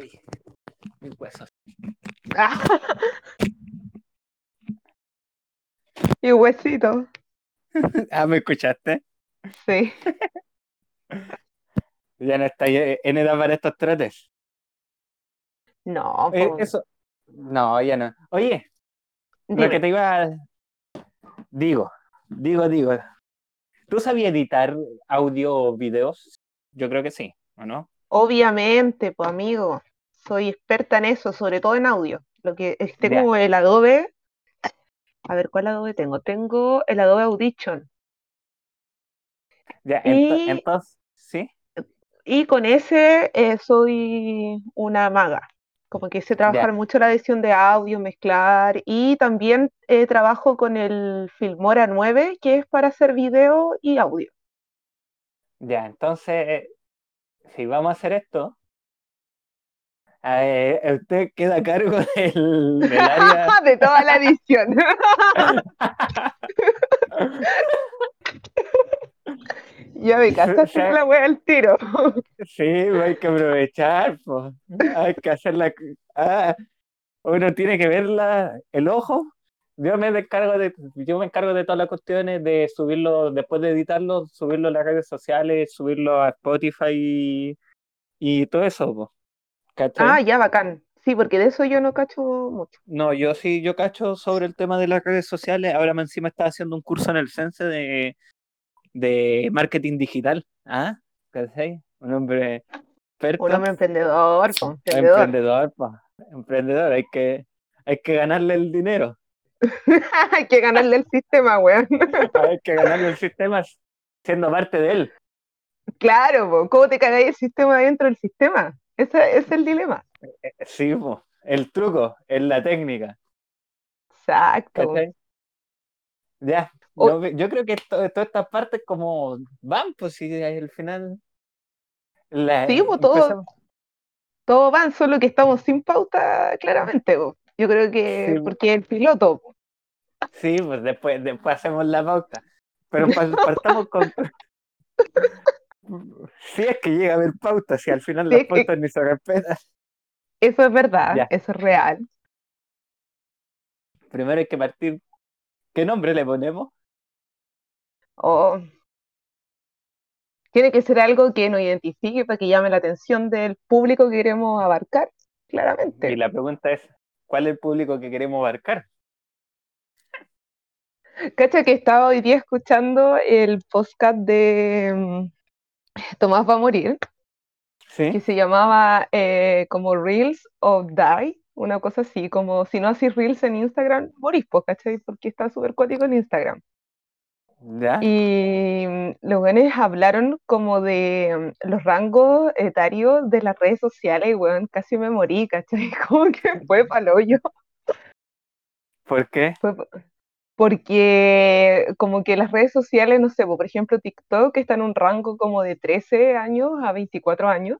Ay, mis huesos. y huesito. Ah, ¿me escuchaste? Sí. Ya no está en edad para estos trotes. No, Eh, po. eso. No, ya no. Oye, lo Dime. que te iba a... Digo, digo, digo. ¿Tú sabías editar audio o videos? Yo creo que sí, ¿o no? Obviamente, pues amigo, soy experta en eso, sobre todo en audio. Lo que tengo el Adobe. A ver, ¿cuál Adobe tengo? Tengo el Adobe Audition. Ya, ento- Y- entonces, ¿sí? Y con ese eh, soy una maga. Como que sé trabajar mucho la edición de audio, mezclar. Y también eh, trabajo con el Filmora 9, que es para hacer video y audio. Ya, entonces, si vamos a hacer esto, eh, usted queda a cargo del, del área. de toda la edición. ya me Sí, hacer la wea al tiro. Sí, hay que aprovechar, pues. Hay que hacerla. Ah, uno tiene que verla, el ojo. Yo me encargo de, yo me encargo de todas las cuestiones de subirlo, después de editarlo, subirlo a las redes sociales, subirlo a Spotify y, y todo eso. ¿Cachai? Ah, ya, bacán. Sí, porque de eso yo no cacho mucho. No, yo sí, yo cacho sobre el tema de las redes sociales. Ahora más encima estaba haciendo un curso en el Sense de, de marketing digital. ¿Ah? ¿Cachai? Un hombre experto. Un hombre emprendedor, po, emprendedor. Emprendedor, pa. Emprendedor, hay que, hay que ganarle el dinero. Hay que ganarle el sistema, weón. Hay que ganarle el sistema siendo parte de él. Claro, po. ¿Cómo te cagáis el sistema dentro del sistema? Ese, es el dilema. Eh, Sí, po. el truco, es la técnica. Exacto. ¿cachai? Ya, yo, yo creo que todas estas partes como van, pues si al final la- Sí, pues, todo- Todo va, solo que estamos sin pauta, claramente. po. Yo creo que Sí. porque el piloto. po. Sí, pues después, después hacemos la pauta. Pero pa- partamos con. Si es que llega a haber pauta, si al final Sí, las que- pautas ni se respetan. Eso es verdad, Ya. eso es real. Primero hay que partir. ¿Qué nombre le ponemos? O tiene que ser algo que nos identifique para que llame la atención del público que queremos abarcar, claramente. Y la pregunta es: ¿cuál es el público que queremos abarcar? Cacha que estaba hoy día escuchando el podcast de mm, Tomás va a morir, que ¿Sí? se llamaba eh, como Reels of Die, una cosa así, como si no haces Reels en Instagram, morís, pues, ¿cachai? Porque está súper cuático en Instagram. ¿Ya? Y mm, los buenos hablaron como de mm, los rangos etarios de las redes sociales, y weón, casi me morí, ¿cachai? Como que fue pa'l hoyo. ¿Por qué? Fue porque como que las redes sociales, no sé, po, por ejemplo TikTok está en un rango como de 13 años a 24 años.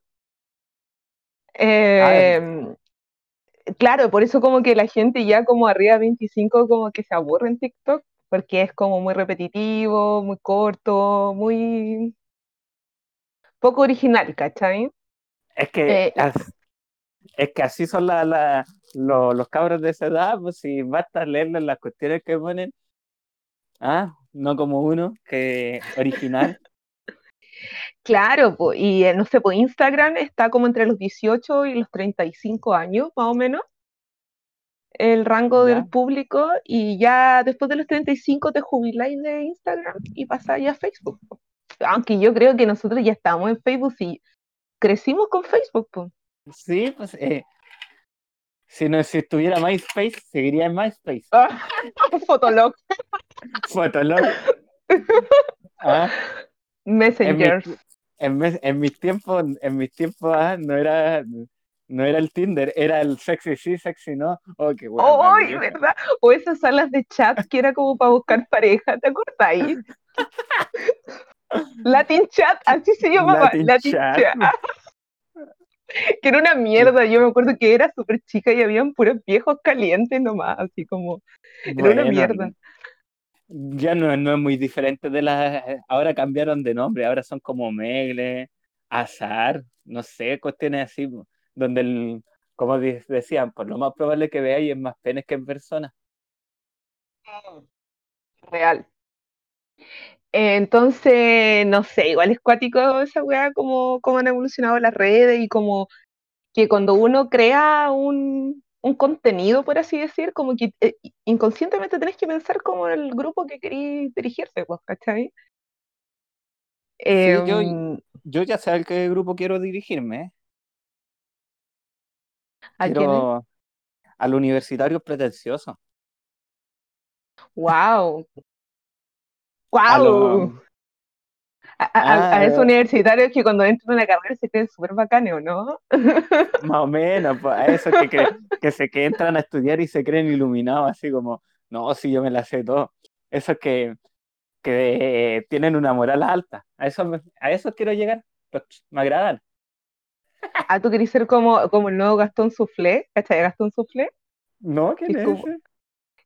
Em, claro, por eso como que la gente ya como arriba de 25 como que se aburre en TikTok, porque es como muy repetitivo, muy corto, muy poco original, ¿cachai? Es que, Eh, as- es que así son la, la- lo- los cabros de esa edad, pues si basta leerles las cuestiones que ponen. Ah, no como uno, que original. Claro, po, y eh, no sé, pues Instagram está como entre los 18 y los 35 años, más o menos, el rango Ya. del público, y ya después de los 35 te jubiláis de Instagram y pasáis a Facebook. po. Aunque yo creo que nosotros ya estamos en Facebook y crecimos con Facebook, po. Sí, pues eh, si no si estuviera MySpace, seguiría en MySpace. Ah, Fotolog, Fotolog. Ah, Messengers. en, mis tiempos, en mis tiempos ah, no era no era el Tinder, era el sexy sí, sexy no. Oh, qué bueno. ¡Oh, verdad! O esas salas de chat que era como para buscar pareja, ¿te acordáis? Latin Chat, así se llamaba, Latin Latin, Chat. Chat. Que era una mierda, yo me acuerdo que era súper chica y habían puros viejos calientes nomás, así como, era una mierda. Ya no, no es muy diferente de las. Ahora cambiaron de nombre, ahora son como Megle, Azar, no sé, cuestiones así. donde, el, como decían, por lo más probable que veáis es más penes que en persona. Real. Entonces, no sé, igual es cuático esa weá, como, como han evolucionado las redes y como que cuando uno crea un, un contenido, por así decir, como que eh, inconscientemente tenés que pensar como el grupo que querís dirigirte, pues, ¿cachai? Sí, yo, Em, yo ya sé a qué grupo quiero dirigirme. ¿eh? ¿a? Quiero al universitario pretencioso. ¡Wow! A ¡Wow! A, a, a esos ah, universitarios que cuando entran a la carrera se creen súper bacanes, ¿o no? más o menos, pues, a esos que, cre- que se que entran a estudiar y se creen iluminados, así como, no, si yo me la sé todo. Esos que, que tienen una moral alta. A eso, me- a esos quiero llegar. Pues, me agradan. Ah, tú querés ser como, como el nuevo Gastón Soufflé, ¿cachai? Gastón Soufflé, No, que ¿quién es es como, ese?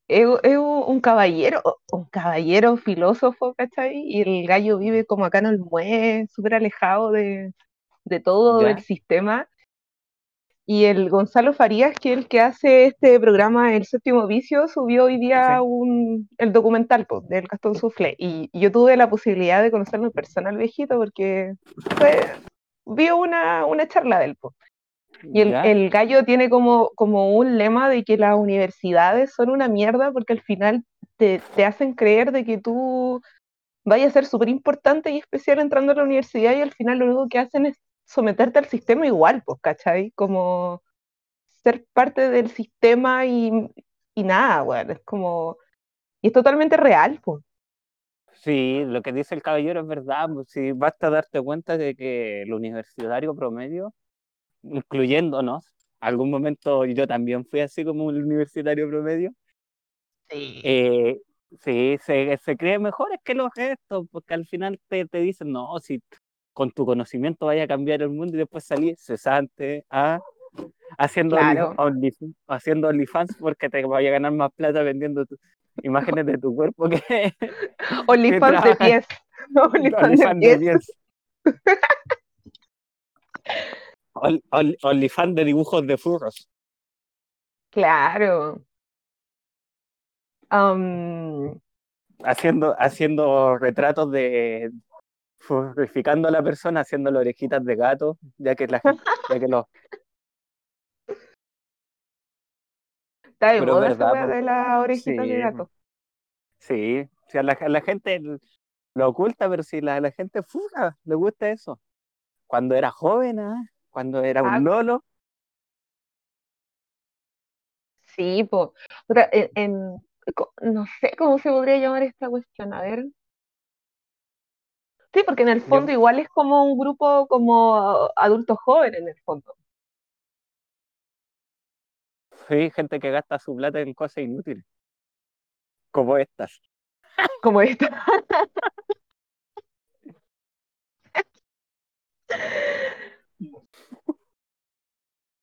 Es, es un caballero, un caballero filósofo, ¿cachai? Y el gallo vive como acá en el Mue, súper alejado de, de todo el Ya, sistema. Y el Gonzalo Farías, que es el que hace este programa El Séptimo Vicio, subió hoy día sí, un, el documental po, del Gastón Soufflé. Y, y yo tuve la posibilidad de conocerlo en persona al viejito porque fue, vi una, una charla del po. Y el, el gallo tiene como, como un lema de que las universidades son una mierda porque al final te, te hacen creer de que tú vayas a ser súper importante y especial entrando a la universidad y al final lo único que hacen es someterte al sistema igual, pues, ¿cachai? Como ser parte del sistema y, y nada, bueno, es como, y es totalmente real, pues. Sí, lo que dice el caballero es verdad. pues, sí, basta darte cuenta de que el universitario promedio, incluyéndonos, algún momento yo también fui así como un universitario promedio, Sí. eh, sí, se, se cree mejores que los gestos, porque al final te, te dicen, no, si con tu conocimiento vaya a cambiar el mundo y después salís cesante a haciendo, only, Claro. only- haciendo OnlyFans porque te vaya a ganar más plata vendiendo tu- imágenes de tu cuerpo que, OnlyFans de pies. OnlyFans de OnlyFans de pies. 10. Only, only- OnlyFans de dibujos de furros. Claro. Am, Haciendo, haciendo retratos de furrificando a la persona, haciéndole orejitas de gato, ya que la ya que los. está de Pero moda verdad, de las orejitas de sí, gato. sí. Si a la, la gente lo oculta, pero si la, la gente furra, le gusta eso. Cuando era joven, ah, Cuando era Ah, un lolo, sí, pues. En, en- no sé cómo se podría llamar esta cuestión. A ver. Sí, porque en el yo fondo igual es como un grupo como adultos jóvenes en el fondo. fui gente que gasta su plata en cosas inútiles, como estas. Como esta.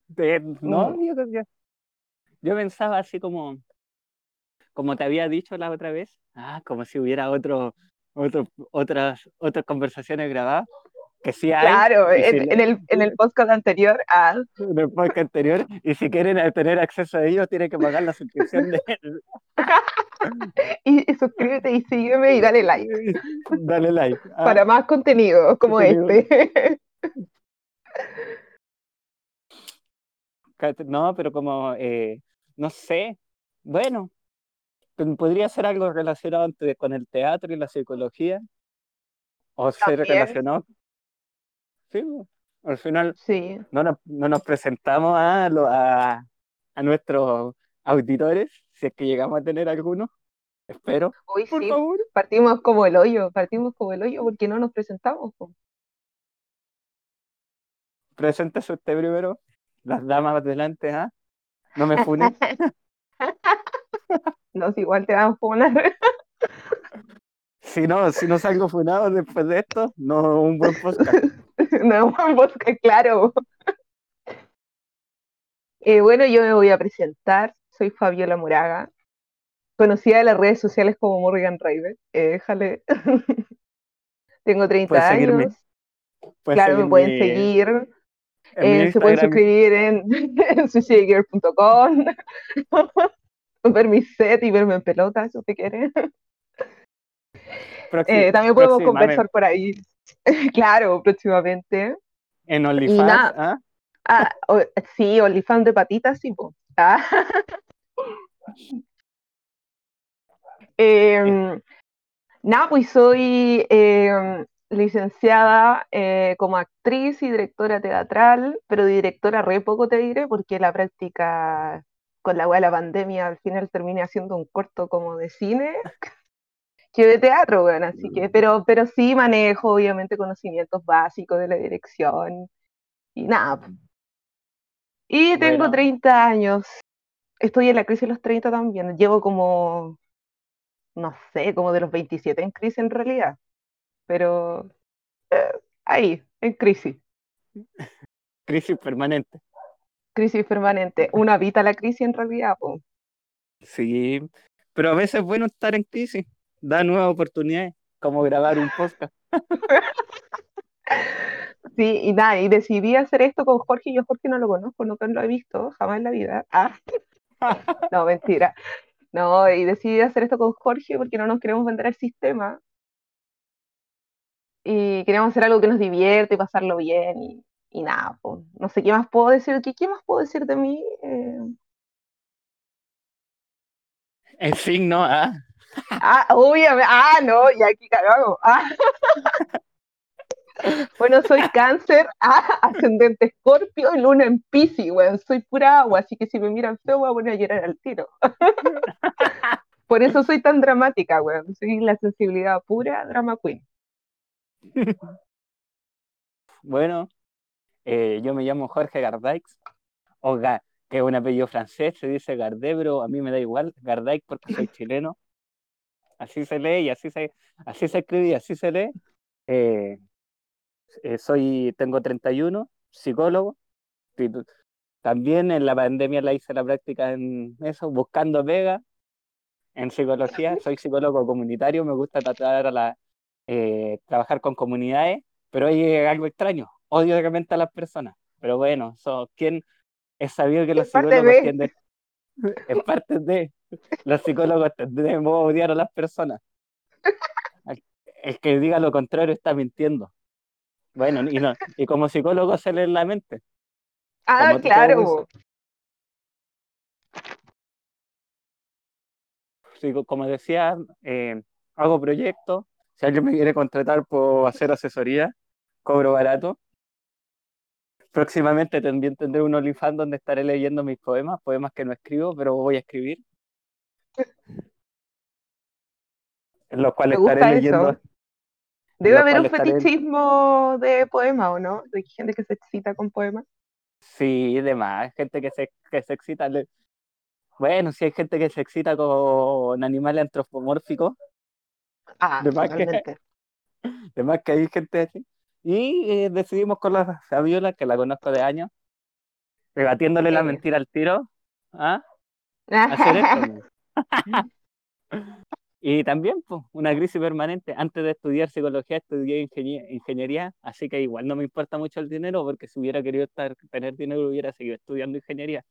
De- no, Mm, yo, yo, yo pensaba así como, como te había dicho la otra vez, ah, como si hubiera otro, otro, otras, otras conversaciones grabadas, que sí hay, Claro, si en, le- el, en el podcast anterior, ah, en el podcast anterior, y si quieren tener acceso a ellos, tienen que pagar la suscripción de y, y suscríbete y sígueme y dale like Dale like. Ah, para más contenido como contenido. este. No, pero como, eh, no sé, bueno, podría ser algo relacionado entre- con el teatro y la psicología, o ser relacionado, sí, al final sí. no nos, no nos presentamos a, lo- a, a nuestros auditores, si es que llegamos a tener algunos, espero, Hoy por sí, favor, partimos como el hoyo, partimos como el hoyo porque no nos presentamos. po. Preséntese usted primero, las damas delante, ¿ah? No me funen. No, si igual te vamos a poner. Si no, si no salgo funado después de esto, no un buen podcast. no es un podcast claro. Eh, bueno, yo me voy a presentar. Soy Fabiola Moraga, conocida en las redes sociales como Morgan Raven. Eh, déjale. Tengo Puedes 30 seguirme, años. puedes Claro, me pueden seguir. Eh, se pueden suscribir en, en ver mi set y verme en pelota, si usted quiere. Eh, también podemos conversar por ahí. claro, próximamente. en OnlyFans. ¿ah? Ah, o- sí, OnlyFans de patitas, sí. Ah. Em, nada, pues soy em, licenciada eh, como actriz y directora teatral, pero directora re poco te diré, porque la práctica con la de la pandemia al final terminé haciendo un corto como de cine que de teatro, bueno, así que, pero, pero sí manejo obviamente conocimientos básicos de la dirección y nada. po. Y tengo Bueno. 30 años. Estoy en la crisis de los 30 también. Llevo como, no sé, como de los 27 en crisis en realidad. Pero eh, ahí, en crisis. Crisis permanente. Crisis permanente. Uno habita la crisis en realidad, po. Sí, pero a veces es bueno estar en crisis, da nuevas oportunidades, como grabar un podcast. Sí, y nada, y decidí hacer esto con Jorge. Yo Jorge no lo conozco, nunca lo he visto, jamás en la vida. Ah, no, mentira. No, y decidí hacer esto con Jorge porque no nos queremos vender al sistema. Y queremos hacer algo que nos divierte y pasarlo bien. Y, y nada, po. No sé qué más puedo decir. ¿Qué, qué más puedo decir de mí? Eh, En fin, ¿no? Ah, ah, obviamente. Ah, no, y aquí cagamos. Ah. Bueno, soy cáncer, ah, ascendente escorpio y luna en Piscis, weón. Soy pura agua, así que si me miran feo voy a poner a llorar al tiro. Por eso soy tan dramática, weón. Soy la sensibilidad pura, drama queen. Bueno, eh, yo me llamo Jorge Gardaix, o Ga- que es un apellido francés, se dice Gardé, pero a mí me da igual, Gardaix porque soy chileno. Así se lee y así se, así se escribe y así se lee. Eh, eh, soy, tengo 31, psicólogo. También en la pandemia la hice la práctica en eso, buscando pega en psicología. Soy psicólogo comunitario, me gusta tratar a la, eh, trabajar con comunidades, pero hay algo extraño, odio realmente a las personas. Pero bueno, eso, ¿quién es sabido que los Es psicólogos de. tienden, es parte de, los psicólogos tendemos a odiar a las personas. El- que diga lo contrario está mintiendo. Bueno, y, no, y como psicólogo se lee en la mente. Ah, claro. como decía, eh, hago proyectos. Si alguien me quiere contratar por hacer asesoría, cobro barato. Próximamente también tendré un OnlyFans donde estaré leyendo mis poemas, poemas que no escribo, pero voy a escribir, en los cuales estaré leyendo. Debe haber un estaré- fetichismo de poema, ¿o no? De gente que se excita con poemas. Sí, demás, gente que se, que se excita. Bueno, si hay gente que se excita con animales antropomórficos, Ah, De más que- además que hay gente así. Y eh, decidimos con la Fabiola, que la conozco de años, rebatiéndole la mentira al tiro, ¿ah? hacer esto. Y también, pues, una crisis permanente. Antes de estudiar psicología, estudié ingenie- ingeniería, así que igual no me importa mucho el dinero, porque si hubiera querido estar, tener dinero, hubiera seguido estudiando ingeniería.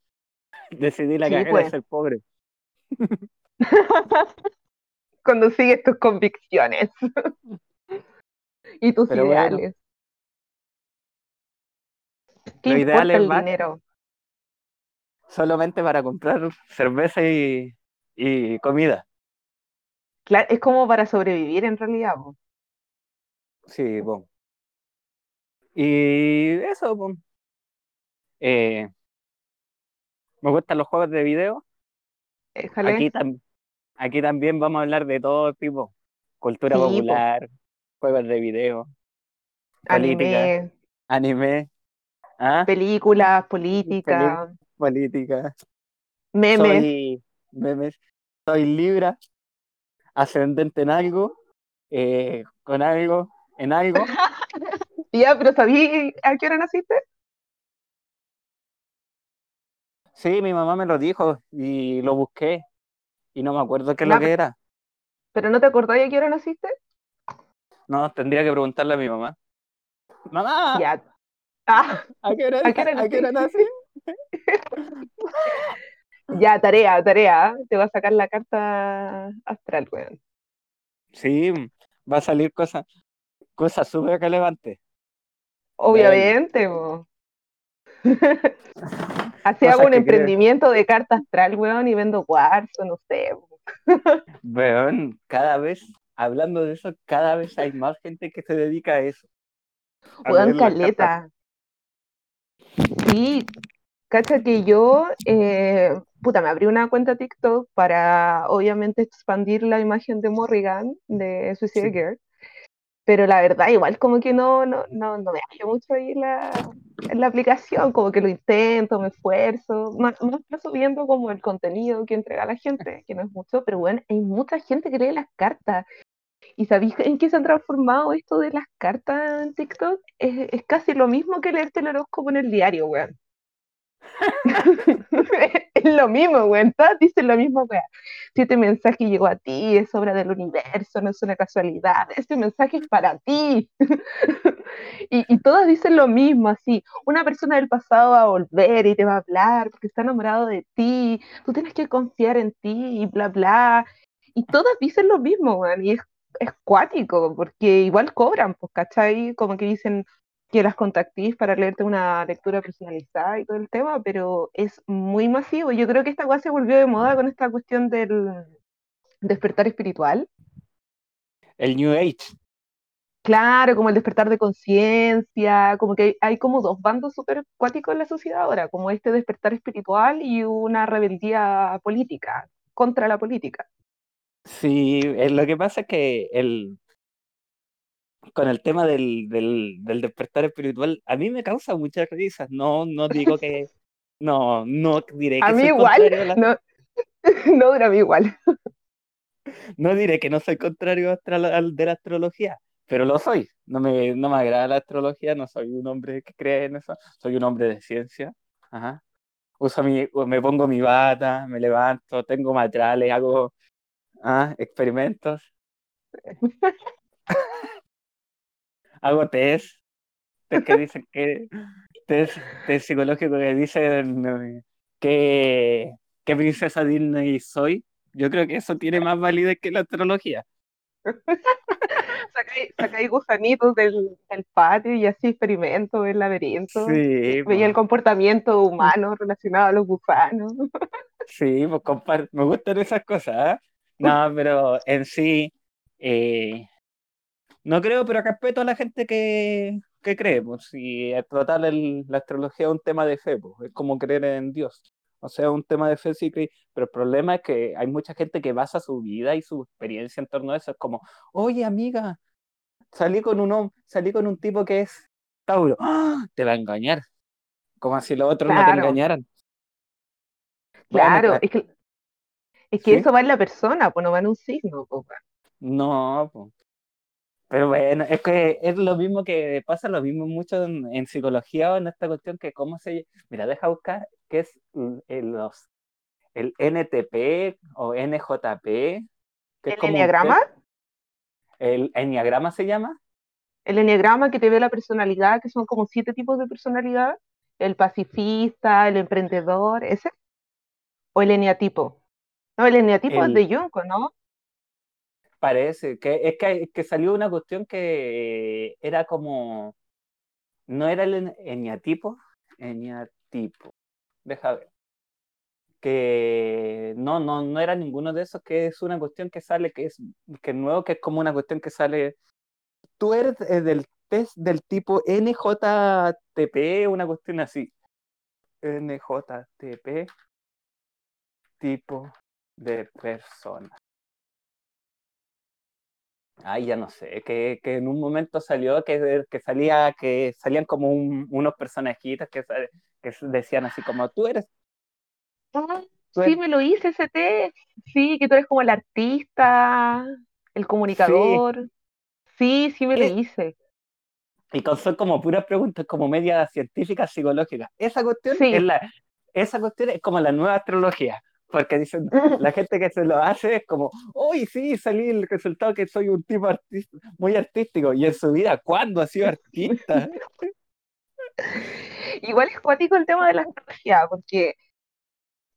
Decidí la Sí, carrera pues. de ser pobre. Cuando sigues tus convicciones y tus Pero bueno, ideales. ¿Qué Los importa ideales el dinero? solamente para comprar cerveza y, y comida. Claro, es como para sobrevivir en realidad. po. Sí, pues. Y eso. Eh, me gustan los juegos de video. Aquí, tam- aquí también vamos a hablar de todo tipo. Cultura Sí, po. popular, juegos de video, política, Anime, anime, ¿ah? películas, política, política. memes. Soy memes. Soy Libra, ascendente en algo, eh, con algo, en algo. Ya, pero ¿sabí a qué hora naciste? Sí, mi mamá me lo dijo y lo busqué y no me acuerdo qué es lo que era. ¿Pero no te acordás a qué hora naciste? No, tendría que preguntarle a mi mamá. ¡Mamá! Ya. Ah, ¿A qué hora, ¿A qué hora a qué hora nací? ya, tarea, tarea. Te va a sacar la carta astral, weón. Sí, va a salir cosas cosas súper relevantes. Obviamente, po. Así hago un creo- emprendimiento de carta astral, weón, y vendo cuarzo, no sé. Weón, cada vez, hablando de eso, cada vez hay más gente que se dedica a eso. a Weón, caleta. Sí, cacha que yo, eh, puta, me abrí una cuenta TikTok para, obviamente, expandir la imagen de Morrigan, de Suicide Sí. Girl. Pero la verdad, igual como que no, no, no, no me hallo mucho ahí la, en la aplicación, como que lo intento, me esfuerzo, más, más paso viendo como el contenido que entrega la gente, que no es mucho, pero bueno, hay mucha gente que lee las cartas. ¿Y sabéis en qué se ha transformado esto de las cartas en TikTok? Es, es casi lo mismo que leerte el horóscopo en el diario, weón. es lo mismo, weón. Todas dicen lo mismo, weón. Si este mensaje llegó a ti, es obra del universo, no es una casualidad. Este mensaje es para ti. y, y todas dicen lo mismo, así. Una persona del pasado va a volver y te va a hablar porque está enamorado de ti. Tú tienes que confiar en ti y bla, bla. Y todas dicen lo mismo, weón. Y es, es cuático porque igual cobran, pues, ¿cachai? Como que dicen que las contactís para leerte una lectura personalizada y todo el tema, pero es muy masivo. Yo creo que esta cosa se volvió de moda con esta cuestión del despertar espiritual. El New Age. Claro, como el despertar de conciencia, como que hay, hay como dos bandos súper cuáticos en la sociedad ahora, como este despertar espiritual y una rebeldía política, contra la política. Sí, eh, lo que pasa es que el, con el tema del, del, del despertar espiritual, a mí me causa muchas risas. No, no digo que, no, no diré que A mí soy igual, contrario a la- no, no, a mí igual. no diré que no soy contrario al de la astrología, pero lo soy. No me, no me agrada la astrología, no soy un hombre que cree en eso, soy un hombre de ciencia. Ajá. Uso mi, me pongo mi bata, me levanto, tengo matrales, hago ah, experimentos, hago test, test que dicen que test, test psicológico que dicen eh, que qué princesa Disney soy. Yo creo que eso tiene más validez que la astrología. Sacáis, gusanitos del, del patio y así experimentos el laberinto. Sí, Veía el po. comportamiento humano relacionado a los gusanos. Sí, pues me gustan esas cosas, ¿ah? No, pero en sí, eh, no creo, pero respeto a la gente que, que cree, pues total el- la astrología es un tema de fe, pues, es como creer en Dios. O sea, es un tema de fe, sí, pero el problema es que hay mucha gente que basa su vida y su experiencia en torno a eso. Es como, oye, amiga, salí con un hom- salí con un tipo que es Tauro. ¡Ah! Te va a engañar. Como si los otros no te engañaran. Claro, es que, es que Sí. eso va en la persona, pues no va en un signo. pues. No, po. Pero bueno, es que es lo mismo que pasa lo mismo mucho en, en psicología o en esta cuestión que cómo se... Mira, deja buscar qué es el, el- los, el NTP o NJP, que es ¿El como un enneagrama? el enneagrama se llama. El enneagrama que te ve la personalidad, que son como siete tipos de personalidad. El pacifista, el emprendedor, ¿ese? ¿O el eneatipo? No, el eneatipo El- es de Jung, ¿no? Parece que es que, que salió una cuestión que era como... No era el eneatipo, eneatipo. Deja ver. Que no, no, no era ninguno de esos, que es una cuestión que sale, que es, que nuevo, que es como una cuestión que sale. Tú eres eh, del test del tipo NJTP, una cuestión así. NJTP, tipo de persona. Ay, ya no sé, que, que en un momento salió que, que salía, que salían como un- unos personajitos que, que decían así como tú eres, Ah, tú sí, me lo hice ese test. Sí, que tú eres como el artista, el comunicador. Sí, sí me lo hice. Y con son como puras preguntas, como media científicas, psicológicas. Esa cuestión Sí. es la, esa cuestión es como la nueva astrología. Porque dicen, la gente que se lo hace es como, uy, sí, salí el resultado que soy un tipo artista, muy artístico. Y en su vida, ¿cuándo ha sido artista? Igual es cuático el tema de la astrología, porque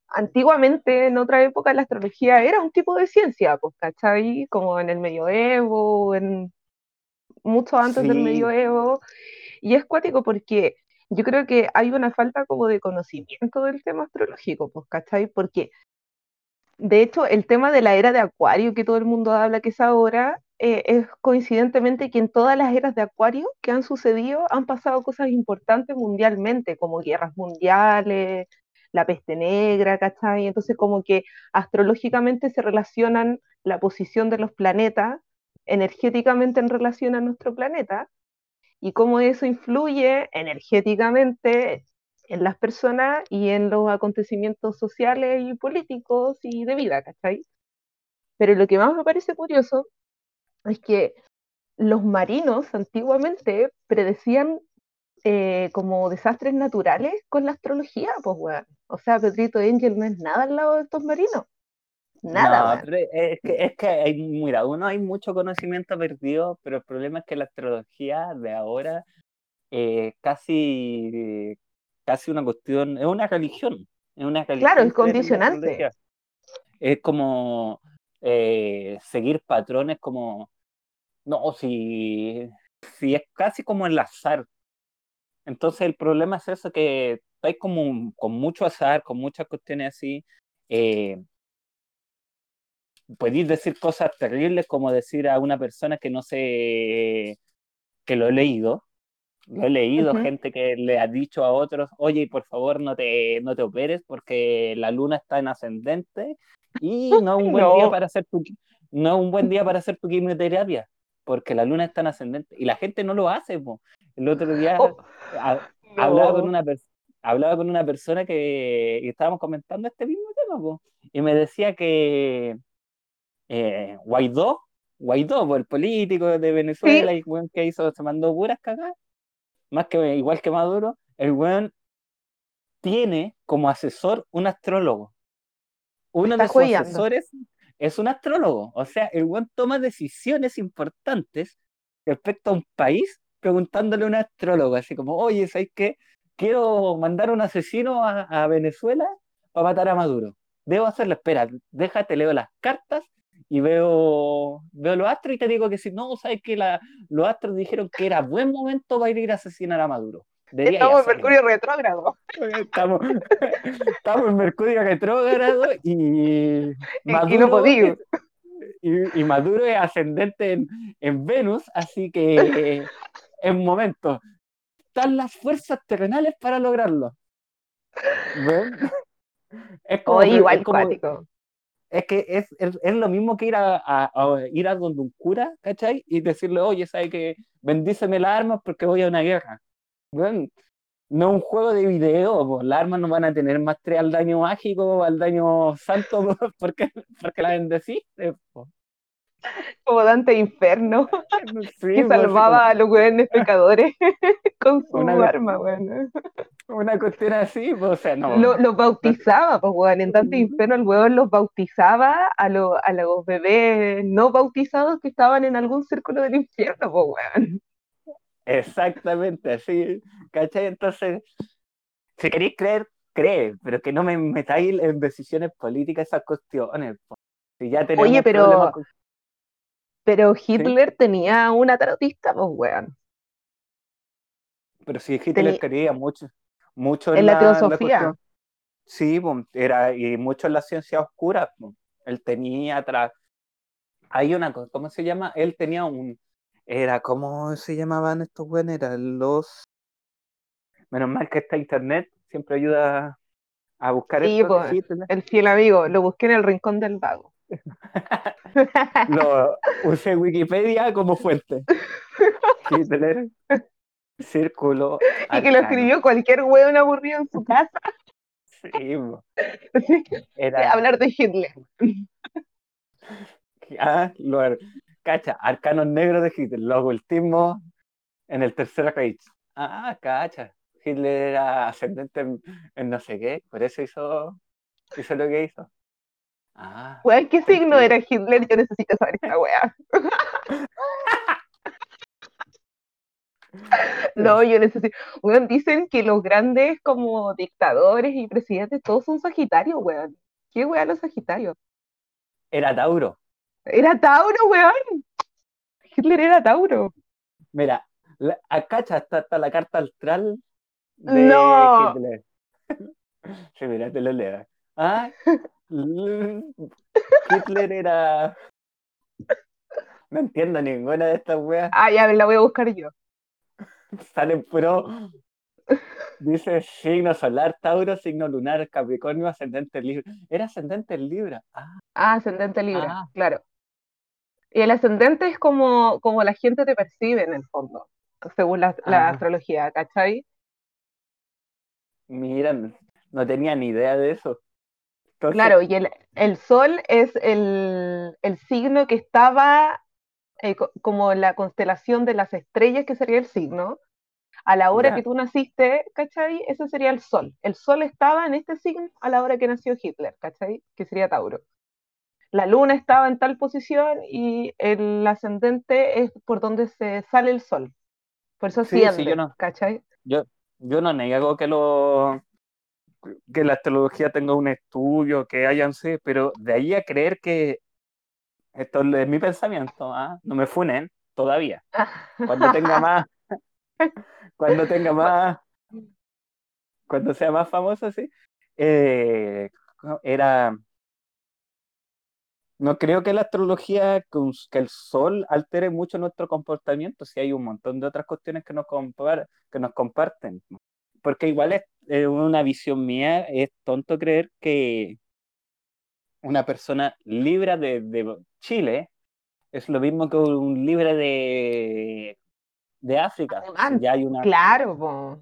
antiguamente, en otra época, la astrología era un tipo de ciencia, pues, ¿cachai? Como en el medioevo, en mucho antes del medioevo. Y es cuático porque yo creo que hay una falta como de conocimiento del tema astrológico, pues, ¿cachai? Porque de hecho, el tema de la era de Acuario que todo el mundo habla que es ahora, eh, es coincidentemente que en todas las eras de Acuario que han sucedido han pasado cosas importantes mundialmente, como guerras mundiales, la peste negra, ¿cachai? Entonces, como que astrológicamente se relacionan la posición de los planetas energéticamente en relación a nuestro planeta y cómo eso influye energéticamente en las personas y en los acontecimientos sociales y políticos y de vida, ¿cachai? Pero lo que más me parece curioso es que los marinos antiguamente predecían eh, como desastres naturales con la astrología, pues, weón. O sea, Pedrito Angel no es nada al lado de estos marinos. Nada, no, pero es que, es que hay, mira, uno hay mucho conocimiento perdido, pero el problema es que la astrología de ahora es casi, casi una cuestión, es una religión, es una Claro, religión en la condicionante. Es como eh, seguir patrones como, no, si, si es casi como el azar. Entonces el problema es eso, que hay como con mucho azar, con muchas cuestiones así. eh, podéis decir cosas terribles como decir a una persona que no sé, que lo he leído, lo he leído, Ujú. gente que le ha dicho a otros, oye, por favor no te, no te operes porque la luna está en ascendente y no es un buen día No, para hacer tu, no es un buen día para hacer tu quimioterapia, porque la luna está en ascendente y la gente no lo hace. po. El otro día oh, ha- hablaba con no. una persona. Hablaba con una persona que y estábamos comentando este mismo tema, po, y me decía que, eh, Guaidó, Guaidó, pues, el político de Venezuela, el weón que hizo, se mandó puras cagadas, más que igual que Maduro, el weón tiene como asesor un astrólogo. Uno de sus asesores es un astrólogo. O sea, el weón toma decisiones importantes respecto a un país preguntándole a un astrólogo, así como, oye, ¿sabes qué? Quiero mandar un asesino a, a Venezuela para matar a Maduro. Debo hacerlo, espera, déjate, leo las cartas y veo, veo los astros y te digo que si no, sabes que los astros dijeron que era buen momento para ir a asesinar a Maduro. Debería Estamos en. Mercurio retrógrado Estamos, estamos en Mercurio retrógrado y y, y no Maduro podía. y, y Maduro es ascendente en, en Venus, así que en momento están las fuerzas terrenales para lograrlo. ¿Ven? Es como, es igual como, cuático. Es que es, es, es lo mismo que ir a, ir a donde un cura, ¿cachai? Y decirle, oye, ¿sabes que Bendíceme las armas porque voy a una guerra. Bueno, no es un juego de video, pues, las armas no van a tener más 3 al daño mágico al daño santo porque, porque la bendeciste. Como Dante Inferno, Sí, que como salvaba a los weones pecadores con su una, arma, weón. una cuestión así, pues, o sea, no. Lo- Los bautizaba, pues, weón. En Dante Inferno el weón los bautizaba a, lo- a los bebés no bautizados que estaban en algún círculo del infierno, pues, weón. exactamente así, ¿cachai? Entonces, si queréis creer, cree, pero que no me metáis en decisiones políticas esas cuestiones. po. Si ya Oye, tenemos problemas pero, con... pero Sí, Hitler tenía una tarotista, pues, weón. pero si Hitler Teni- quería mucho, mucho en en la la, en la teosofía. Sí, pues, era, y mucho en la ciencia oscura. pues. Él tenía atrás, hay una cosa, ¿cómo se llama? Él tenía un, era, ¿cómo se llamaban estos buenos? Eran los, menos mal que está internet, siempre ayuda a buscar Sí, esto pues, el fiel amigo. Lo busqué en el rincón del vago. Lo usé Wikipedia como fuente. Hitler, círculo y que lo escribió cualquier weón aburrido en su casa. Sí, era, hablar de Hitler. ah, lo, ar- cacha, arcanos negros de Hitler, los ocultismos en el tercer Reich. Ah, cacha. Hitler era ascendente en, en no sé qué, por eso hizo, hizo lo que hizo. Ah, Weón, ¿qué signo era Hitler? Yo necesito saber esta weá. No, yo necesito. Weón, dicen que los grandes como dictadores y presidentes todos son sagitarios, weón. ¿Qué weón los sagitarios? Era Tauro. Era Tauro, weón. Hitler era Tauro. Mira, la, acá está, está la carta astral de No. Hitler. Sí, mira, te lo leo. Ah, Hitler era. No entiendo ninguna de estas weas. Ah, ya la voy a buscar yo. Salen puro. Dice signo solar, Tauro, signo lunar, Capricornio, ascendente Libra. Era ascendente en Libra. Ah, Ah, ascendente Libra, Ah. claro. Y el ascendente es como, como la gente te percibe en el fondo, según la, la Ah. astrología, ¿cachai? mira, no tenía ni idea de eso. Entonces, Claro, y el, el sol es el, el signo que estaba eh, co- como la constelación de las estrellas, que sería el signo. A la hora Ya. que tú naciste, ¿cachai? Ese sería el sol. El sol estaba en este signo a la hora que nació Hitler, ¿cachai? Que sería Tauro. La luna estaba en tal posición y el ascendente es por donde se sale el sol. Por eso Sí, yo no- ¿cachai? yo, yo no niego que lo que la astrología tenga un estudio, que hayan sí, pero de ahí a creer que esto es mi pensamiento, ¿ah? No me funen todavía. Cuando tenga más, cuando tenga más, cuando sea más famoso, sí. eh, era. No creo que la astrología, que el sol altere mucho nuestro comportamiento, si hay un montón de otras cuestiones que nos, compar- que nos comparten. Porque igual es eh, una visión mía, es tonto creer que una persona libre de, de Chile es lo mismo que un libre de, de África. Ya hay una, Claro, po.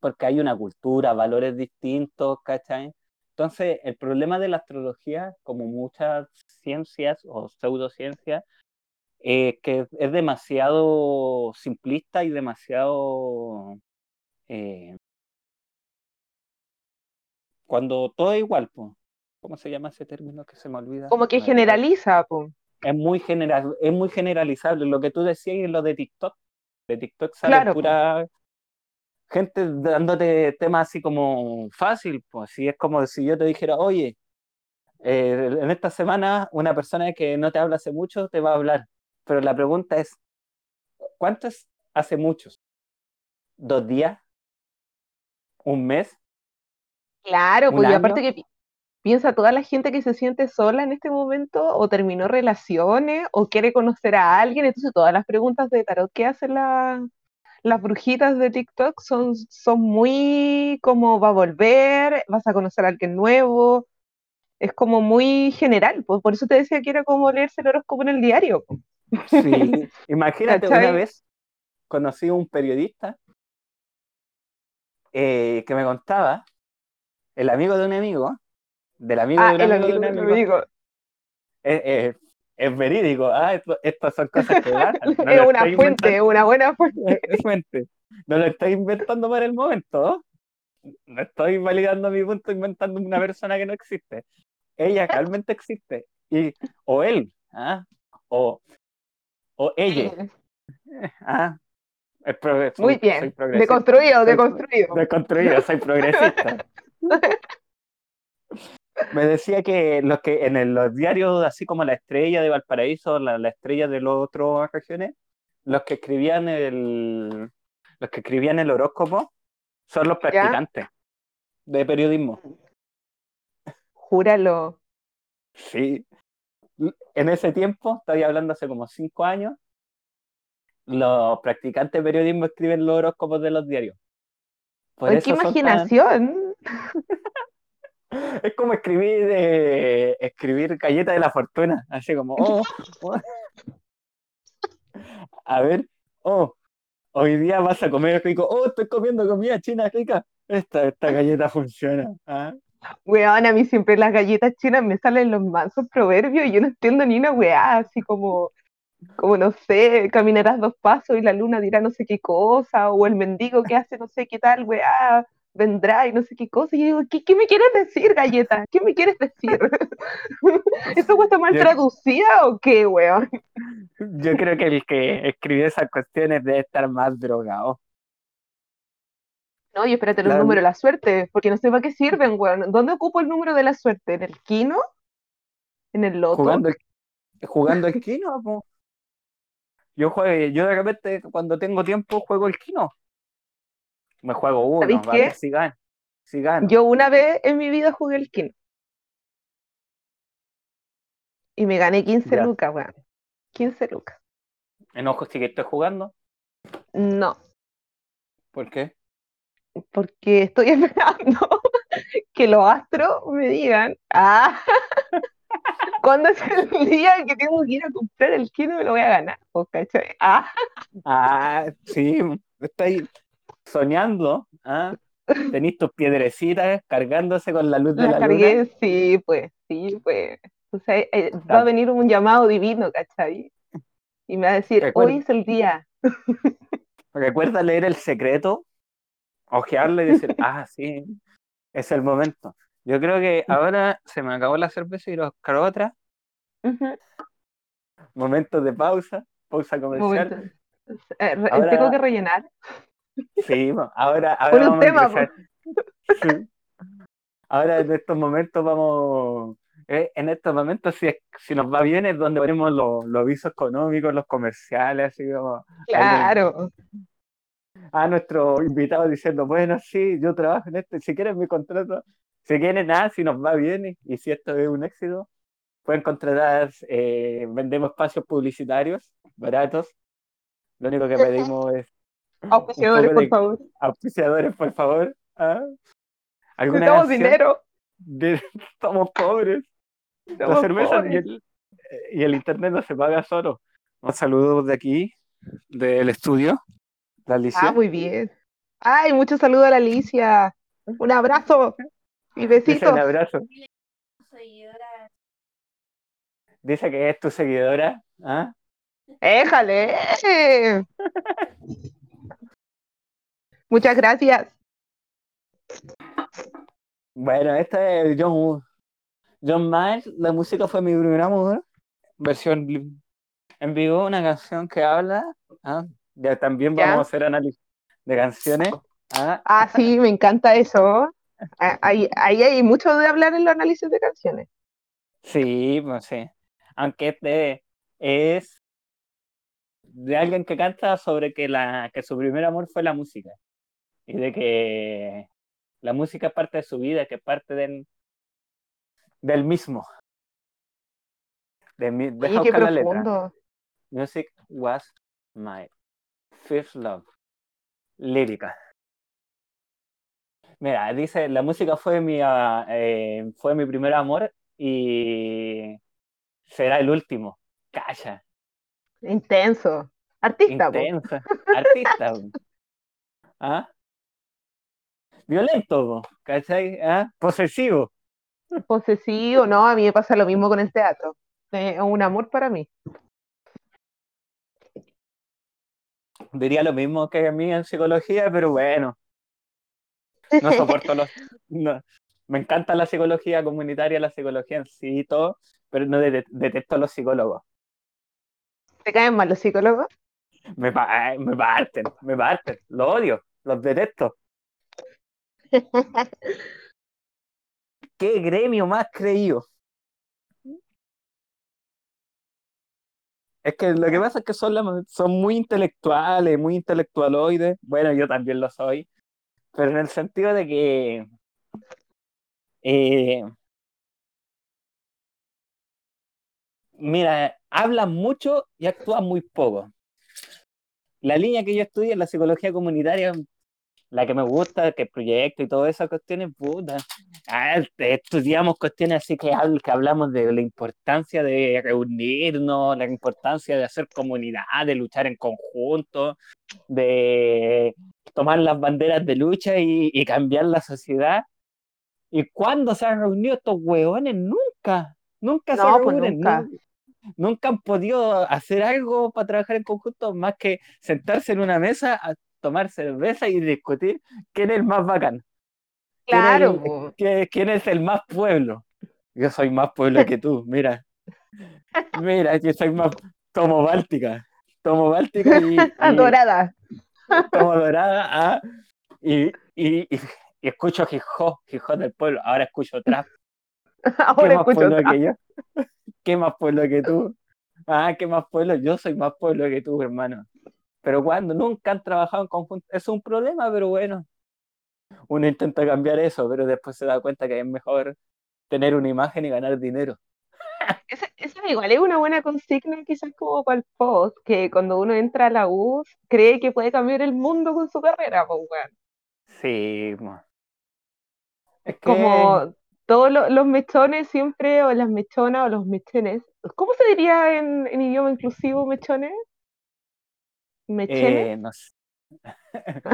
porque hay una cultura, valores distintos, ¿cachai? Entonces, el problema de la astrología, como muchas ciencias o pseudociencias, es que es demasiado simplista y demasiado... eh, cuando todo es igual, pues. ¿Cómo se llama ese término que se me olvida? Como que generaliza, po. Es muy, general, es muy generalizable. Lo que tú decías y lo de TikTok. De TikTok sale Claro, pura gente dándote temas así como fácil, pues así es como si yo te dijera, oye, eh, en esta semana una persona que no te habla hace mucho te va a hablar, pero la pregunta es, ¿cuántos hace muchos? ¿Dos días? ¿Un mes? Claro, ¿Un pues aparte que pi- piensa toda la gente que se siente sola en este momento o terminó relaciones o quiere conocer a alguien, entonces todas las preguntas de tarot que hacen la- las brujitas de TikTok son, son muy como va a volver, vas a conocer a alguien nuevo, es como muy general, pues por eso te decía que era como leerse el horóscopo en el diario. Sí, imagínate, una vez conocí a un periodista eh, que me contaba, el amigo de un amigo, del amigo Ah, de un amigo de un amigo, amigo. es, es- es verídico, ah, esto- estas son cosas que pasan, no Es una fuente, una buena fuente. es fuente. no lo estoy inventando para el momento, ¿no? no estoy validando mi punto inventando una persona que no existe, ella realmente existe, y, o él, ¿ah? o, o ella, ¿ah? Progre- soy- Muy soy bien, progresista. deconstruido, Soy- deconstruido. Deconstruido, soy progresista. Me decía que los que en el- los diarios, así como la estrella de Valparaíso, la, la estrella de las otras regiones, los que escribían el, los que escribían el horóscopo son los ¿Ya? practicantes de periodismo. Júralo. Sí. En ese tiempo, estoy hablando hace como cinco años, los practicantes de periodismo escriben los horóscopos de los diarios. Por qué tan- imaginación. Es como escribir eh, escribir galleta de la fortuna, así como, oh, oh. a ver, oh, hoy día vas a comer rico, oh, estoy comiendo comida china rica, esta, esta galleta funciona. ¿ah? Weón, a mí siempre las galletas chinas me salen los mansos proverbios y yo no entiendo ni una weá, así como, como no sé, caminarás dos pasos y la luna dirá no sé qué cosa, o el mendigo que hace no sé qué tal, weá. Vendrá y no sé qué cosa. Y yo digo, ¿qué, qué me quieres decir, galleta? ¿Qué me quieres decir? ¿Esto está mal Yo- traducida o qué, weón? Yo creo que el que escribió esas cuestiones debe estar más drogado. No, y espérate, La- el número de la suerte, porque no sé para qué sirven, weón. ¿Dónde ocupo el número de la suerte? ¿En el Kino? ¿En el Loto? Jugando el, jugando el Kino, po. Yo juego, yo de repente cuando tengo tiempo juego el Kino. Me juego uno, ¿Sabéis a qué? si gano. Si gano. Yo una vez en mi vida jugué el Kino. Y me gané 15 Ya. lucas, weón. 15 lucas. Enojo si que estoy jugando. No, ¿Por qué? porque estoy esperando que los astros me digan, ah, ¿cuándo es el día que tengo que ir a comprar el Kino y me lo voy a ganar? ¿cachai? Ah, Ah, sí, estáis soñando. ¿ah? Tenéis tus piedrecitas cargándose con la luz de la la luna. cargué, sí, pues, sí, pues. O sea, eh, va Ah. a venir un llamado divino, ¿cachai? Y me va a decir, Recuerda- hoy es el día. Recuerda leer el secreto, ojearlo y decir, ah, sí, es el momento. Yo creo que ahora se me acabó la cerveza y los buscar otra. Ujú, Momentos de pausa, pausa comercial. Eh, Ahora- Tengo que rellenar. Sí, ahora, ahora vamos a tema. Sí. Ahora en estos momentos vamos, eh, en estos momentos si, es- si nos va bien es donde ponemos los, los avisos económicos, los comerciales, así como Claro. a nuestro invitado diciendo, bueno, sí, yo trabajo en esto, si quieren mi contrato, si quieren nada, si nos va bien y, y si esto es un éxito, pueden contratar, eh, vendemos espacios publicitarios baratos. Lo único que pedimos es Auspiciadores, por favor. auspiciadores, por favor. ¿ah? ¿Alguna Necesitamos dinero. de- Somos pobres. La cerveza y el, y el internet no se paga solo. Un saludo de aquí, del estudio. La Alicia. Ah, muy bien. Ay, mucho saludo a la Alicia. Un abrazo y besitos. un abrazo. Dice que es tu seguidora. ¿ah? ¡Éjale! Muchas gracias. Bueno, esta es John, John Miles. La música fue mi primer amor. Versión en vivo, una canción que habla. ¿ah? Ya también Ya. vamos a hacer análisis de canciones. ¿ah? Ah, sí, me encanta eso. Ah, Ahí, ahí hay mucho de hablar en los análisis de canciones. Sí, pues sí. Aunque este es de alguien que canta sobre que, la, que su primer amor fue la música. Y de que la música es parte de su vida, que es parte del, del mismo. De, mi- deja Oye, qué la letra. Music was my first love. Lírica. Mira, dice, la música fue mi, eh, fue mi primer amor y será el último. Calla, Intenso. Artista, po. intensa, artista. ¿Ah? Violento, ¿cachai? ¿Ah? Posesivo. Posesivo, no, a mí me pasa lo mismo con el teatro. Eh, Es un amor para mí. Diría lo mismo que a mí en psicología, pero bueno, no soporto los... no. Me encanta la psicología comunitaria, la psicología en sí y todo, pero no de- detesto a los psicólogos. ¿Te caen mal los psicólogos? Me, pa- me parten, me parten, los odio, los detesto. ¿Qué gremio más creído? Es que lo que pasa es que son, la- son muy intelectuales, muy intelectualoides. Bueno, yo también lo soy, pero en el sentido de que eh, mira, hablan mucho y actúan muy poco. La línea que yo estudio es la psicología comunitaria, la que me gusta, que proyecto y todas esas cuestiones, puta. Ah, estudiamos cuestiones así que, que hablamos de la importancia de reunirnos, la importancia de hacer comunidad, de luchar en conjunto, de tomar las banderas de lucha y, y cambiar la sociedad. ¿Y cuándo se han reunido estos hueones? Nunca, nunca se No, pues reúnen, nunca. nu- nunca han podido hacer algo para trabajar en conjunto más que sentarse en una mesa a tomar cerveza y discutir quién es el más bacán. ¿Quién es, Claro, el, qué- quién es el más pueblo? Yo soy más pueblo que tú, mira. Mira, yo soy más. Tomo Báltica. Tomo Báltica y, y Dorada. tomo Dorada. ah, y, y, escucho hip hop del pueblo. Ahora escucho trap. ¿Qué Ahora más escucho pueblo trap. que yo? ¿Qué más pueblo que tú? Ah, ¿qué más pueblo? Yo soy más pueblo que tú, hermano. Pero cuando nunca han trabajado en conjunto, es un problema, pero bueno. Uno intenta cambiar eso, pero después se da cuenta que es mejor tener una imagen y ganar dinero. Esa, esa igual es una buena consigna quizás como para el post, que cuando uno entra a la U cree que puede cambiar el mundo con su carrera, pues weón. Sí, es que Como todos lo- los mechones siempre, o las mechonas, o los mechones. ¿Cómo se diría en, en idioma inclusivo mechones? ¿Mechenes? eh, no sé.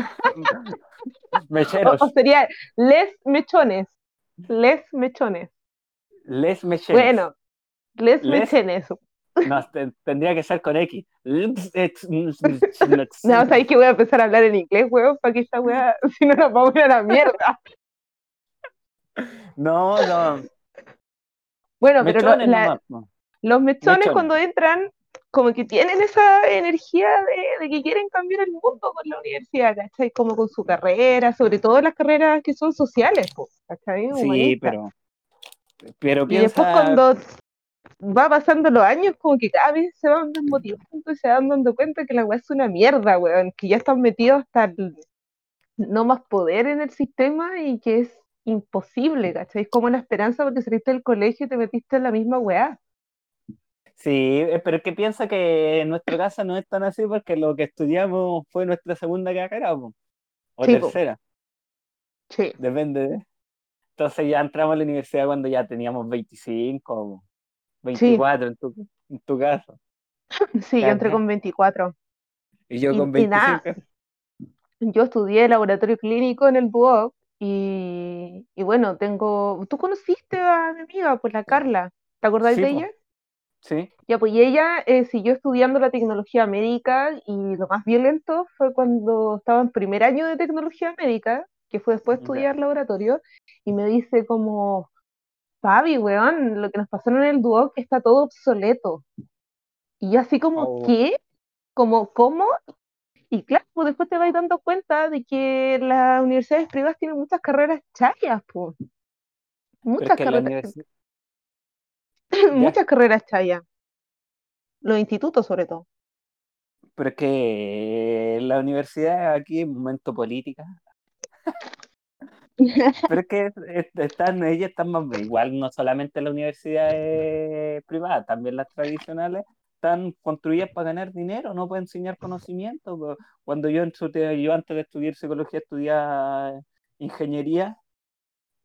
o, Mecheros, o sería les mechones. Les mechones. les mecheros. Bueno, les, Les- mechenes. No, te- tendría que ser con X. No, sabéis que voy a empezar a hablar en inglés, weón, para que esta weá, si no nos vamos a ir a la mierda. No, no. Bueno, pero la- nomás, los mechones Mechones. cuando entran, como que tienen esa energía de, de que quieren cambiar el mundo con la universidad, ¿cachai? Como con su carrera, sobre todo las carreras que son sociales, ¿cachai? Sí, Humanistas. pero. Pero Y después piensa. cuando va pasando los años, como que cada vez se van desmotivando y se van dando cuenta que la weá es una mierda, weón, que ya están metidos hasta el no más poder en el sistema y que es imposible, ¿cachai? Es como una esperanza porque saliste del colegio y te metiste en la misma weá. Sí, eh, pero es que piensa que en nuestra casa no es tan así porque lo que estudiamos fue nuestra segunda carrera, po, o Sí, po. tercera, Sí. depende de. Entonces ya entramos a la universidad cuando ya teníamos 25, o 24 en tu, en tu caso. Sí, yo entré con 24. Y yo Y- con y nada. 25. Yo estudié laboratorio clínico en el Duoc y, y bueno, tengo... ¿Tú conociste a mi amiga, pues la Carla? ¿Te acordáis Sí, de po. ella? Sí, Ya, pues y ella eh, siguió estudiando la tecnología médica y lo más violento fue cuando estaba en primer año de tecnología médica, que fue después de estudiar laboratorio, y me dice como, Fabi, weón, lo que nos pasó en el Duoc está todo obsoleto. Y yo así como, Oh. ¿qué? Como, ¿cómo? Y claro, pues después te vas dando cuenta de que las universidades privadas tienen muchas carreras chayas, pues. Muchas carreras. muchas carreras chayas. Los institutos sobre todo. Pero es que la universidad aquí es momento política. Pero es que es- están, ellas están más, igual no solamente las universidades privadas, también las tradicionales están construidas para ganar dinero, no para enseñar conocimiento. Cuando yo, yo antes de estudiar psicología estudiaba ingeniería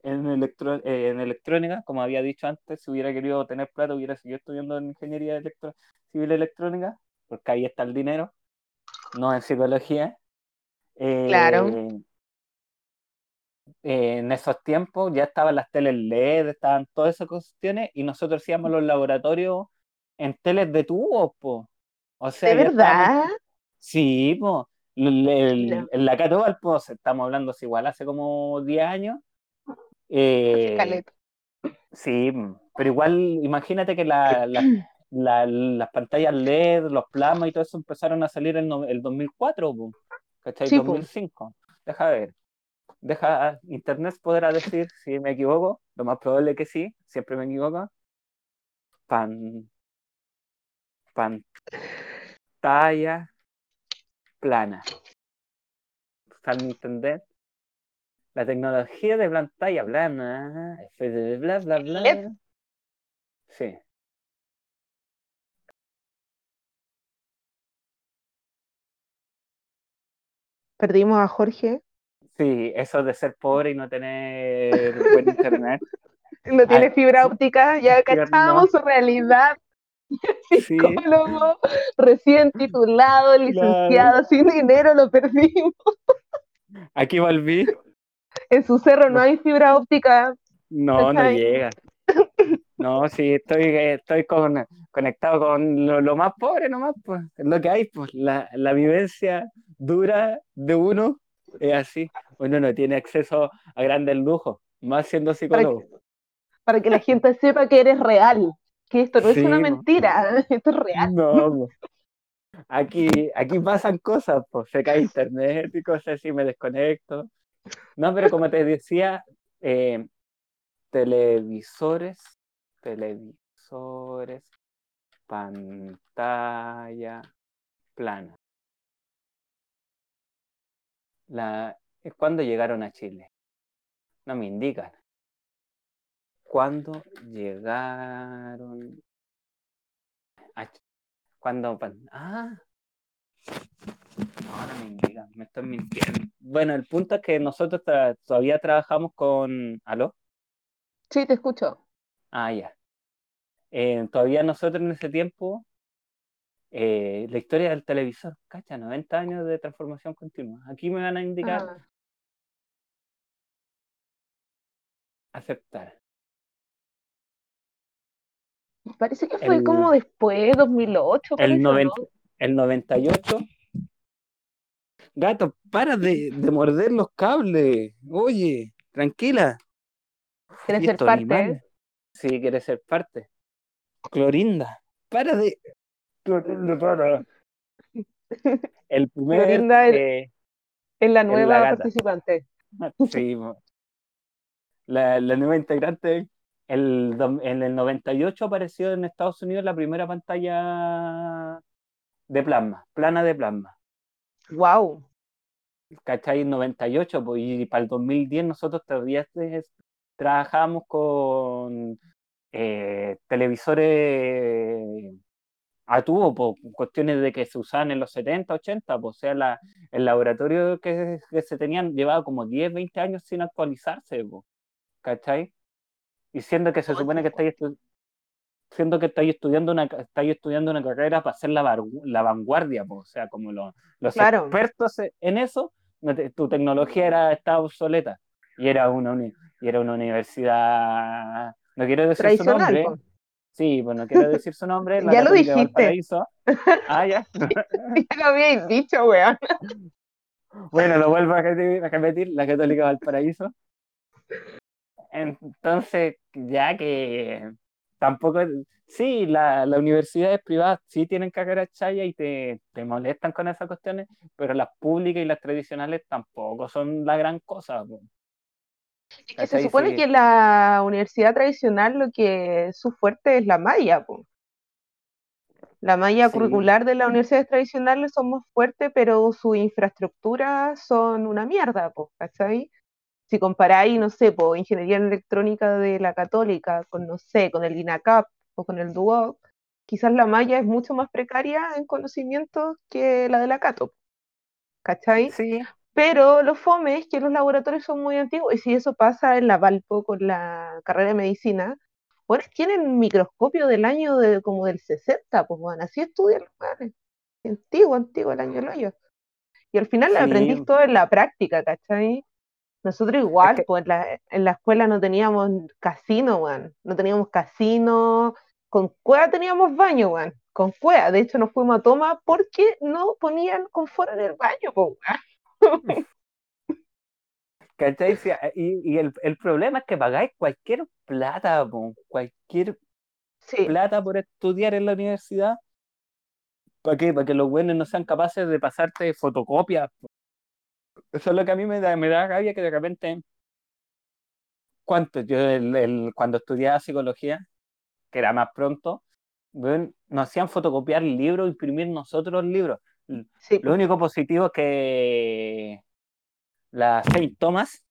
en, electro- eh, en electrónica, como había dicho antes, si hubiera querido tener plata hubiera seguido estudiando en ingeniería electro- civil electrónica, porque ahí está el dinero, no en psicología. Claro. Eh, eh, en esos tiempos ya estaban las teles LED, estaban todas esas cuestiones, y nosotros hacíamos los laboratorios en teles de tubos, po. O sea, ¿De estábamos- verdad? Sí, po. El- el-. En la Catobal, pues, estamos hablando igual hace como 10 años. Eh, sí, pero igual imagínate que la- la- la- las pantallas LED, los plasmas y todo eso empezaron a salir en no- el 2004, po, ¿cachai? Sí, po. 2005. Deja ver. Deja, Internet podrá decir si me equivoco, lo más probable que sí, siempre me equivoco. Pan, pantalla plana. Al entender la tecnología de pantalla plana, bla bla bla. LED. Sí. Perdimos a Jorge. Sí, eso de ser pobre y no tener buen internet. No tiene fibra óptica, ya cachamos su realidad. Sí. Psicólogo, recién titulado, licenciado, sin dinero, lo perdimos. Aquí volví. En su cerro no hay fibra óptica. No, no llega. No, sí, estoy, estoy con, conectado con lo, lo más pobre nomás, pues, es lo que hay, pues, la, la vivencia dura de uno Es así. Uno no tiene acceso a grandes lujos, más siendo Para psicólogo. que, para que la gente sepa que eres real, que esto no es una po. mentira, esto es real. No, po. aquí, aquí pasan cosas, pues se cae internet y cosas así, me desconecto. No, pero como te decía, eh, televisores, televisores, pantalla plana. Cuando llegaron a Chile. No me indican. ¿Cuándo llegaron a Ch- ¿Cuándo? Ah. No, no me me estoy mintiendo. Bueno, el punto es que nosotros tra- todavía trabajamos con... ¿Aló? Sí, te escucho. Ah, ya. Eh, todavía nosotros en ese tiempo, eh, la historia del televisor, cacha, 90 años de transformación continua. Aquí me van a indicar Ah, aceptar. parece que fue El- como después, 2008, parece, El, ¿o 90 no? el 98. Gato, para de, de morder los cables. Oye, tranquila. ¿Quieres ser parte? Sí, quiere ser parte. Clorinda, para de. Clorinda, para. El primer. Clorinda es- eh, Es la nueva participante. sí, mo- la, la nueva integrante. El, en el 98 apareció en Estados Unidos la primera pantalla de plasma, plana de plasma. Wow. ¿cachai? 98, pues, y para el 2010 nosotros todavía trabajábamos con eh, televisores a tubo, por cuestiones de que se usaban en los 70, 80, pues, o sea, la, el laboratorio que, que se tenían llevaba como 10, 20 años sin actualizarse, pues, ¿cachai? Y siendo que se supone que estáis estu- siendo que estáis estudiando una, estáis estudiando una carrera para ser la, la vanguardia, pues, o sea, como lo- los Claro. expertos en eso, tu tecnología era, estaba obsoleta y era una, y era una universidad, no quiero decir su nombre, po. sí, pues no quiero decir su nombre, la Ya lo dijiste. Ah, ya. Ya lo habíais dicho, weón. Bueno, lo vuelvo a repetir, la Católica Valparaíso. Entonces, ya que tampoco, sí, la, las universidades privadas sí tienen carreras chaya y te, te molestan con esas cuestiones, pero las públicas y las tradicionales tampoco son la gran cosa. po. Es que se supone Sí. que la universidad tradicional lo que su fuerte es la malla, po. La malla Sí. curricular de las universidades tradicionales son más fuertes, pero su infraestructura son una mierda, po, ¿cachai? Si comparáis, no sé, po, ingeniería en electrónica de la Católica con, no sé, con el INACAP o con el DUOC, quizás la malla es mucho más precaria en conocimientos que la de la Cato, ¿cachai? Sí, Pero lo fome es que los laboratorios son muy antiguos, y si eso pasa en la Valpo con la carrera de medicina, ahora tienen microscopio del año de, como del 60, pues bueno, así estudian los weones. Antiguo, antiguo el año del hoyo. Y al final lo Sí. aprendís todo en la práctica, ¿cachai? Nosotros igual, que- pues en la, en la escuela no teníamos casino, weón. No teníamos casino, con cueva teníamos baño, weón. Con cueva. De hecho, nos fuimos a toma porque no ponían confort en el baño, weón. ¿cachai? Sí, Y, y el, el problema es que pagáis cualquier plata, po, cualquier Sí. plata por estudiar en la universidad. ¿Para qué? Para que los buenos no sean capaces de pasarte fotocopias. Eso es lo que a mí me da, me da rabia que de repente. ¿Cuánto? Yo el- el- cuando estudiaba psicología, que era más pronto, nos hacían fotocopiar libros, imprimir nosotros libros. Sí, Lo único positivo es que la Saint Thomas,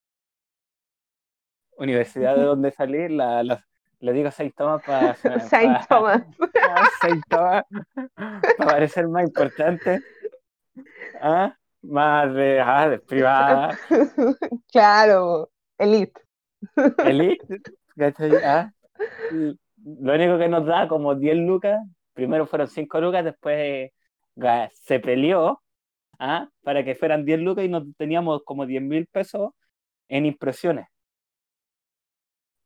universidad de donde salí, la, la- le digo Saint Thomas para Saint Thomas. Saint Thomas para parecer más importante, ¿ah? Más de, ah, de privada, Claro, elite. elite. Ah, Lo único que nos da como 10 lucas, primero fueron 5 lucas, después ga- se peleó ¿ah? para que fueran 10 lucas y nos teníamos como 10 mil pesos en impresiones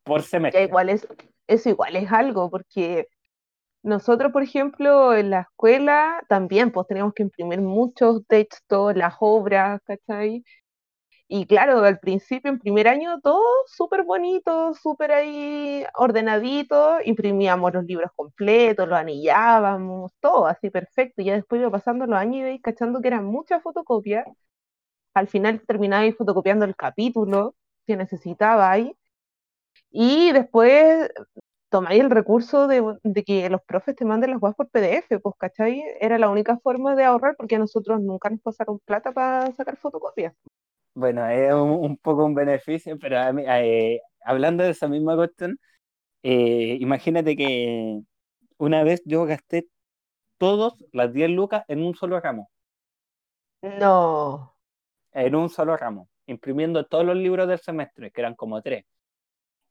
por Ya semestre. igual es, eso igual es algo, porque nosotros, por ejemplo, en la escuela también, pues teníamos que imprimir muchos textos, las obras, ¿cachai? Y claro, al principio, en primer año, todo súper bonito, súper ahí ordenadito, imprimíamos los libros completos, los anillábamos, todo así perfecto. Y ya después iba pasando los años y veis cachando que eran muchas fotocopias. Al final terminabais fotocopiando el capítulo que necesitabais. Y después tomáis el recurso de, de que los profes te manden las webs por PDF, pues, ¿cachai? Era la única forma de ahorrar porque a nosotros nunca nos pasaron plata para sacar fotocopias. Bueno, es un, un poco un beneficio, pero a mí, eh, hablando de esa misma cuestión, eh, imagínate que una vez yo gasté todos las 10 lucas en un solo ramo, No. en un solo ramo, imprimiendo todos los libros del semestre, que eran como tres.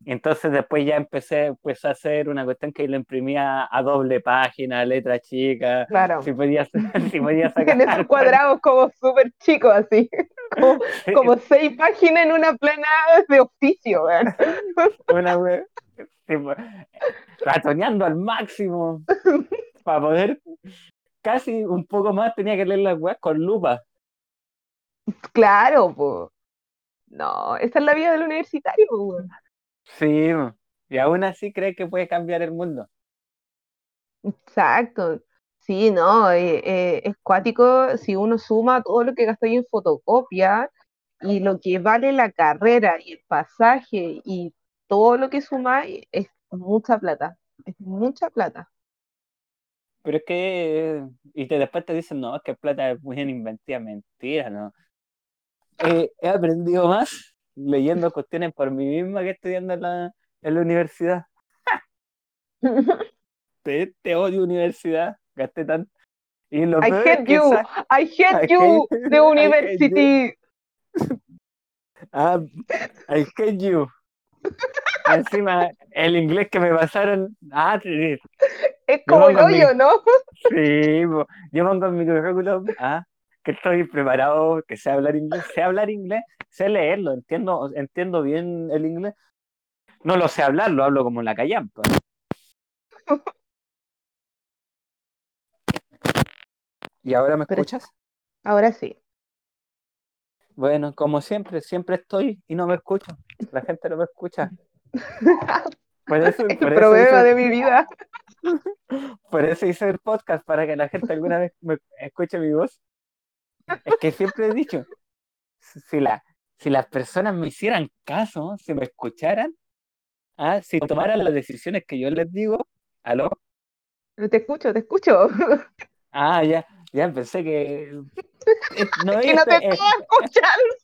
Entonces después ya empecé pues, a hacer una cuestión que lo imprimía a doble página, letra chica, Claro. si podía, si podía sacar En esos cuadrados como súper chicos, así. Como, como seis páginas en una plana de oficio, una web, tipo, ratoneando al máximo para poder casi un poco más tenía que leer las webs con lupa. Claro, pues. No, esa es la vida del universitario, weón. Sí, y aún así cree que puede cambiar el mundo. Exacto. Sí, no, eh, eh, es cuático si uno suma todo lo que gastáis en fotocopia y lo que vale la carrera y el pasaje y todo lo que sumáis es mucha plata. Es mucha plata. Pero es que, y te, después te dicen, no, es que plata es muy inventiva, mentira, ¿no? Eh, he aprendido más leyendo cuestiones por mí misma que estudiando en la, en la universidad. Te, te odio universidad, gasté tanto. Y lo I hate you, I I hate you, hate- the I university. Ah, I hate you. Encima, el inglés que me pasaron, ah, sí, Es como el pongo mi- hoyo, ¿no? sí, yo pongo en mi currículum, ah, que estoy preparado, que sé hablar inglés, sé hablar inglés, sé leerlo, entiendo, entiendo bien el inglés. No lo sé hablar, lo hablo como la callampa. ¿Y ahora me escuchas? Ahora sí. Bueno, como siempre, siempre estoy y no me escucho. La gente no me escucha. Por eso, El por eso problema hice- de mi vida. Por eso hice el podcast, para que la gente alguna vez me escuche mi voz. Es que siempre he dicho, si, la, si las personas me hicieran caso, si me escucharan, ah, si tomaran las decisiones que yo les digo, aló, Te escucho, te escucho. ah, ya, ya pensé que... eh, No, Que no te este, escuchando.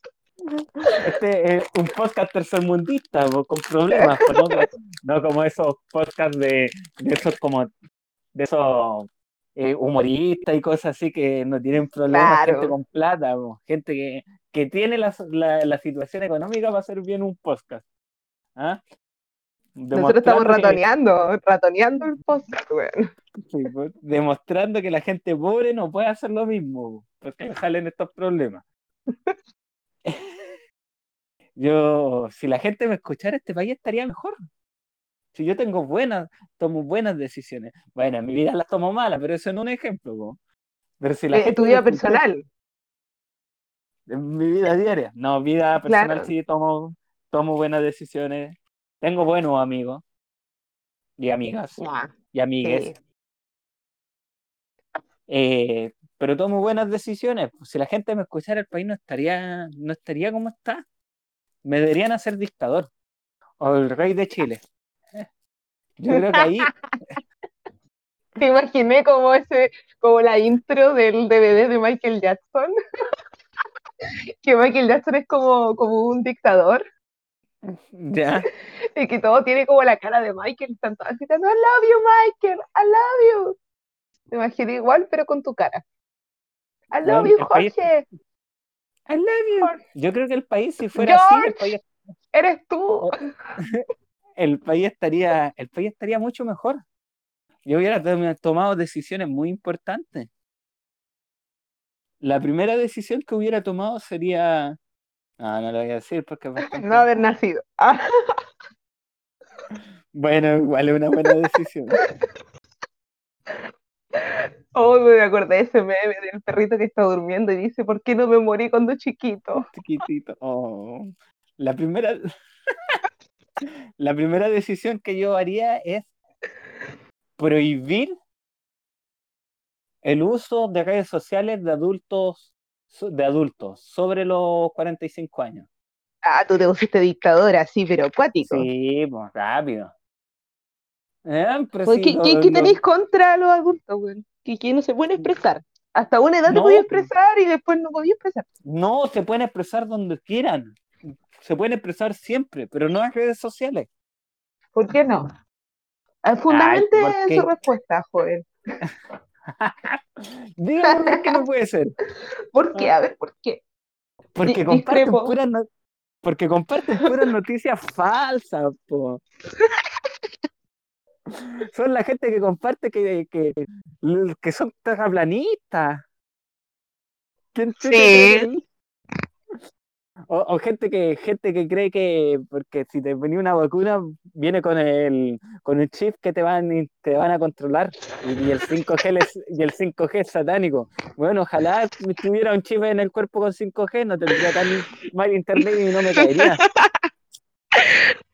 este es un podcast tercermundista, con problemas. No como esos podcasts de, de esos como de esos eh, humoristas y cosas así que no tienen problemas, Claro. gente con plata, po, gente que, que tiene la, la, la situación económica para hacer bien un podcast. ¿ah? Nosotros estamos que- ratoneando, ratoneando el podcast, sí, demostrando que la gente pobre no puede hacer lo mismo, po, porque salen estos problemas. Yo, si la gente me escuchara, este país estaría mejor. Si yo tengo buenas, tomo buenas decisiones. Bueno, en mi vida las tomo malas, pero eso no es un ejemplo. po. Pero si la Eh, gente tu vida personal. en mi vida diaria, no, vida personal Claro. sí tomo, tomo buenas decisiones. Tengo buenos amigos y amigas y amigues. sí. Eh, pero tomo buenas decisiones. Si la gente me escuchara, el país no estaría, no estaría como está. Me deberían hacer dictador o el rey de Chile. Yo creo que ahí, Te imaginé como ese, como la intro del DVD de Michael Jackson. Que Michael Jackson es como, como un dictador ya, y que todo tiene como la cara de Michael. Están todos gritando, I love you, Michael, I love you. Te imaginé igual, pero con tu cara. I love you, país- Jorge. I love you. Jorge, Yo creo que el país, si fuera así, el país, Eres tú. El país estaría, el país estaría mucho mejor. Yo hubiera tom- tomado decisiones muy importantes. La primera decisión que hubiera tomado sería. No, no lo voy a decir porque bastante- No haber nacido. Ah, Bueno, igual es una buena decisión. Oh, me acordé de ese meme del perrito que está durmiendo y dice, ¿por qué no me morí cuando chiquito? Chiquitito. Oh. La primera. La primera decisión que yo haría es prohibir el uso de redes sociales de adultos de adultos sobre los 45 años. Ah, tú te pusiste dictadora, sí, pero acuático. Sí, pues rápido. Eh, Pues, ¿Qué, tenéis contra los adultos, güey? Que, que no se pueden expresar. Hasta una edad te No, podías pues. expresar y después no podías expresar. No, se pueden expresar donde quieran. Se pueden expresar siempre, pero no en redes sociales. ¿Por qué no? Ah, Fundamente ¿por qué? su respuesta, joven. Dígame por qué no puede ser. ¿Por qué? A ver, ¿por qué? Porque comparten puras no- porque comparten puras noticias falsas, po. Son la gente que comparte que, que, que son terraplanistas. ¿Quién chucha Sí. O, o gente que gente que cree que porque si te venía una vacuna viene con el con el chip que te van te van a controlar y, y el 5G es, y el 5G es satánico. Bueno, ojalá tuviera un chip en el cuerpo con 5G, no tendría tan mal internet y no me caería.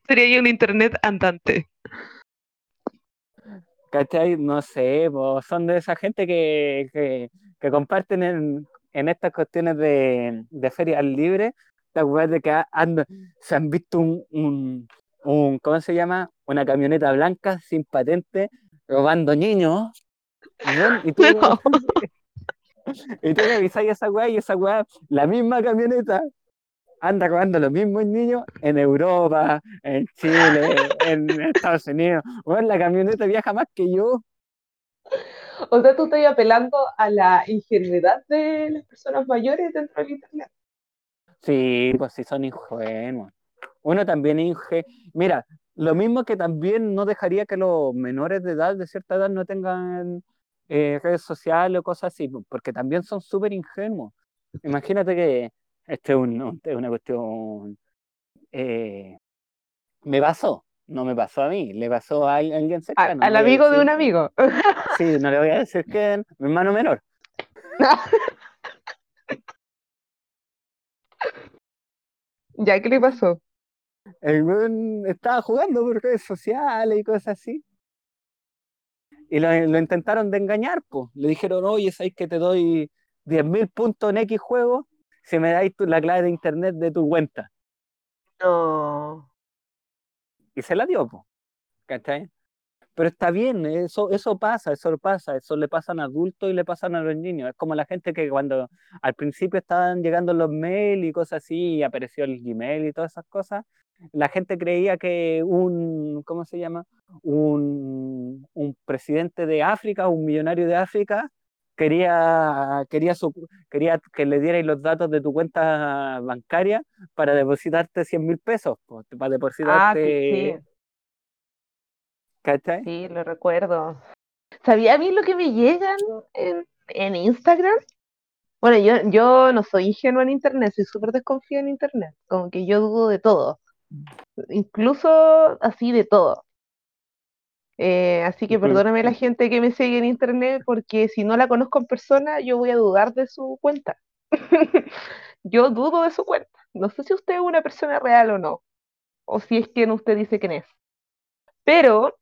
Sería yo un internet andante. ¿Cachai? No sé, son de esa gente que, que, que comparten en, en estas cuestiones de, de ferias libres, weas de que a- se han visto un, un, un, ¿cómo se llama? Una camioneta blanca sin patente robando niños. Y tú, No. y tú revisáis esa wea y esa wea, la misma camioneta, anda robando los mismos niños en Europa, en Chile, en Estados Unidos. Bueno, la camioneta viaja más que yo. O sea, tú estás apelando a la ingenuidad de las personas mayores dentro del internet. Sí, pues sí son ingenuos. Uno también es inge... Mira, lo mismo que también no dejaría que los menores de edad, de cierta edad, no tengan eh, redes sociales o cosas así, porque también son súper ingenuos. Imagínate que este es, un- un- es una cuestión... eh, me pasó, no me pasó a mí, le pasó a al- alguien A- cercano. al no amigo de un amigo. Sí, no le voy a decir que mi hermano menor. ¿Ya qué le pasó? El weón estaba jugando por redes sociales y cosas así. Y lo, lo intentaron de engañar, pues. Le dijeron, oye, ¿sabes que te doy 10.000 puntos en X juego si me dais tu- la clave de internet de tu cuenta? No. Y se la dio, pues. ¿Cachai? Pero está bien, eso, eso pasa, eso pasa, eso le pasan a adultos y le pasan a los niños. Es como la gente que cuando al principio estaban llegando los mails y cosas así, y apareció el Gmail y todas esas cosas, la gente creía que un, ¿cómo se llama? Un, un presidente de África, un millonario de África, quería, quería, su- quería que le dierais los datos de tu cuenta bancaria para depositarte 100 mil pesos, para Ah, depositarte, sí, ¿cachai? sí, lo recuerdo. ¿Sabía a mí lo que me llegan en, en Instagram? Bueno, yo, yo no soy ingenua en internet, soy súper desconfía en internet. Como que yo dudo de todo. Incluso así de todo. Eh, así que perdóname la gente que me sigue en internet porque si no la conozco en persona, yo voy a dudar de su cuenta. Yo dudo de su cuenta. No sé si usted es una persona real o no, o si es quien usted dice quién es. Pero,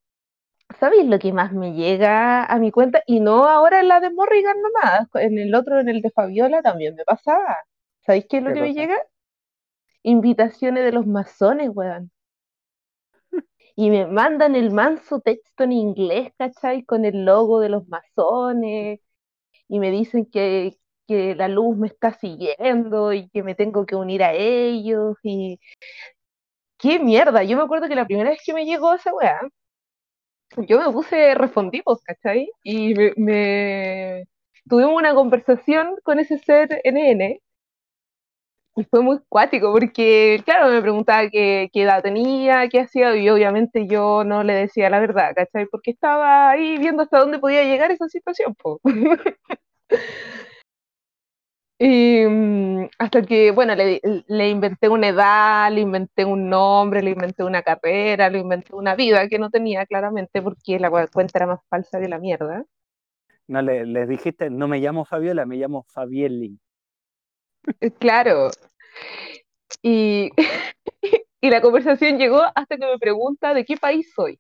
¿sabéis lo que más me llega a mi cuenta? Y no ahora en la de Morrigan nomás, en el otro, en el de Fabiola también me pasaba. ¿Sabéis qué es lo ¿Qué que me llega? Invitaciones de los masones, weón. Y me mandan el manso texto en inglés, ¿cachai? Con el logo de los masones. Y me dicen que, que la luz me está siguiendo y que me tengo que unir a ellos. Y qué mierda. Yo me acuerdo que la primera vez que me llegó esa weá, yo me puse respondimos, ¿cachai? Y me, me- tuvimos una conversación con ese ser NN. Y fue muy cuático porque, claro, me preguntaba qué, qué edad tenía, qué hacía, y obviamente yo no le decía la verdad, ¿cachai? Porque estaba ahí viendo hasta dónde podía llegar esa situación, po. Y mm, hasta que, bueno, le, le inventé una edad, le inventé un nombre, le inventé una carrera, le inventé una vida que no tenía claramente porque la cuenta era más falsa que la mierda. No le, les dijiste, no me llamo Fabiola, me llamo Fabielli. Eh, Claro. Y, y la conversación llegó hasta que me pregunta de qué país soy.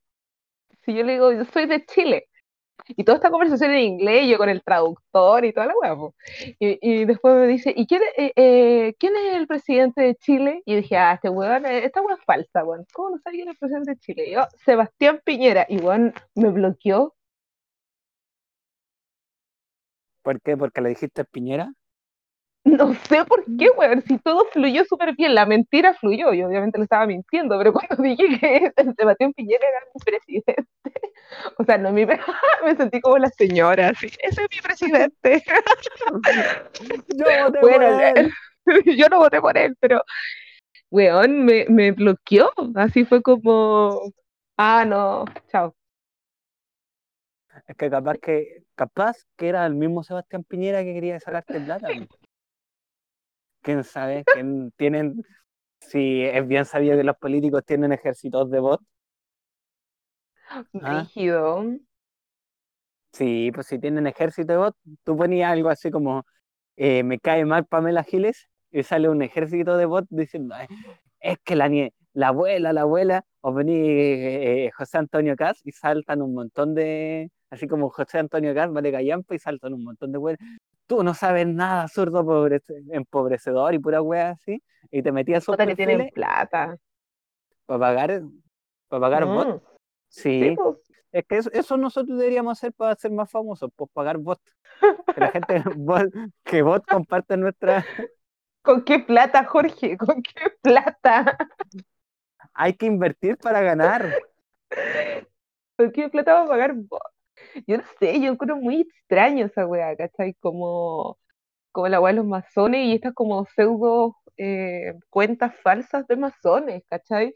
Si yo le digo, yo soy de Chile. Y toda esta conversación en inglés, yo con el traductor y toda la hueá. po. Y, y después me dice, ¿y quién, es- eh, eh, quién es el presidente de Chile? Y yo dije, ah, este weón, eh, esta weá es falsa, weón. ¿Cómo no sabe quién es el presidente de Chile? Y yo, Sebastián Piñera. Y weón, me bloqueó. ¿Por qué? ¿Porque le dijiste Piñera? No sé por qué, weón, si todo fluyó súper bien, la mentira fluyó, yo obviamente le estaba mintiendo, pero cuando dije que Sebastián Piñera era mi presidente, o sea, no mi me sentí como la señora, así, ese es mi presidente. Yo voté Bueno, por él. yo no voté por él, pero, weón, me, me bloqueó, así fue como, ah, no, chao. Es que capaz que, capaz que era el mismo Sebastián Piñera que quería sacarte plata. po. ¿Quién sabe? ¿Quién tienen, si es bien sabido que los políticos tienen ejércitos de bots. Ah. Rígido. Sí, pues si tienen ejército de bots, tú ponías algo así como eh, me cae mal Pamela Giles y sale un ejército de bots diciendo "Ay, es que la, nie- la abuela, la abuela, o vení eh, José Antonio Caz y saltan un montón de, así como José Antonio Caz, vale callampa y saltan un montón de weas. Tú no sabes nada, zurdo pobrece- empobrecedor y pura wea así, y te metías Puta que tienen plata. para pagar, para pagar bots. Sí, sí, pues. es que eso, eso nosotros deberíamos hacer para ser más famosos, pues pagar bots. Que la gente, bot- que bots compartan nuestra. ¿Con qué plata, Jorge? ¿Con qué plata? Hay que invertir para ganar. ¿Con qué plata va a pagar vos? Yo no sé, yo encuentro muy extraño esa weá, ¿cachai? Como, como la weá de los masones y estas como pseudo eh, cuentas falsas de masones, ¿cachai?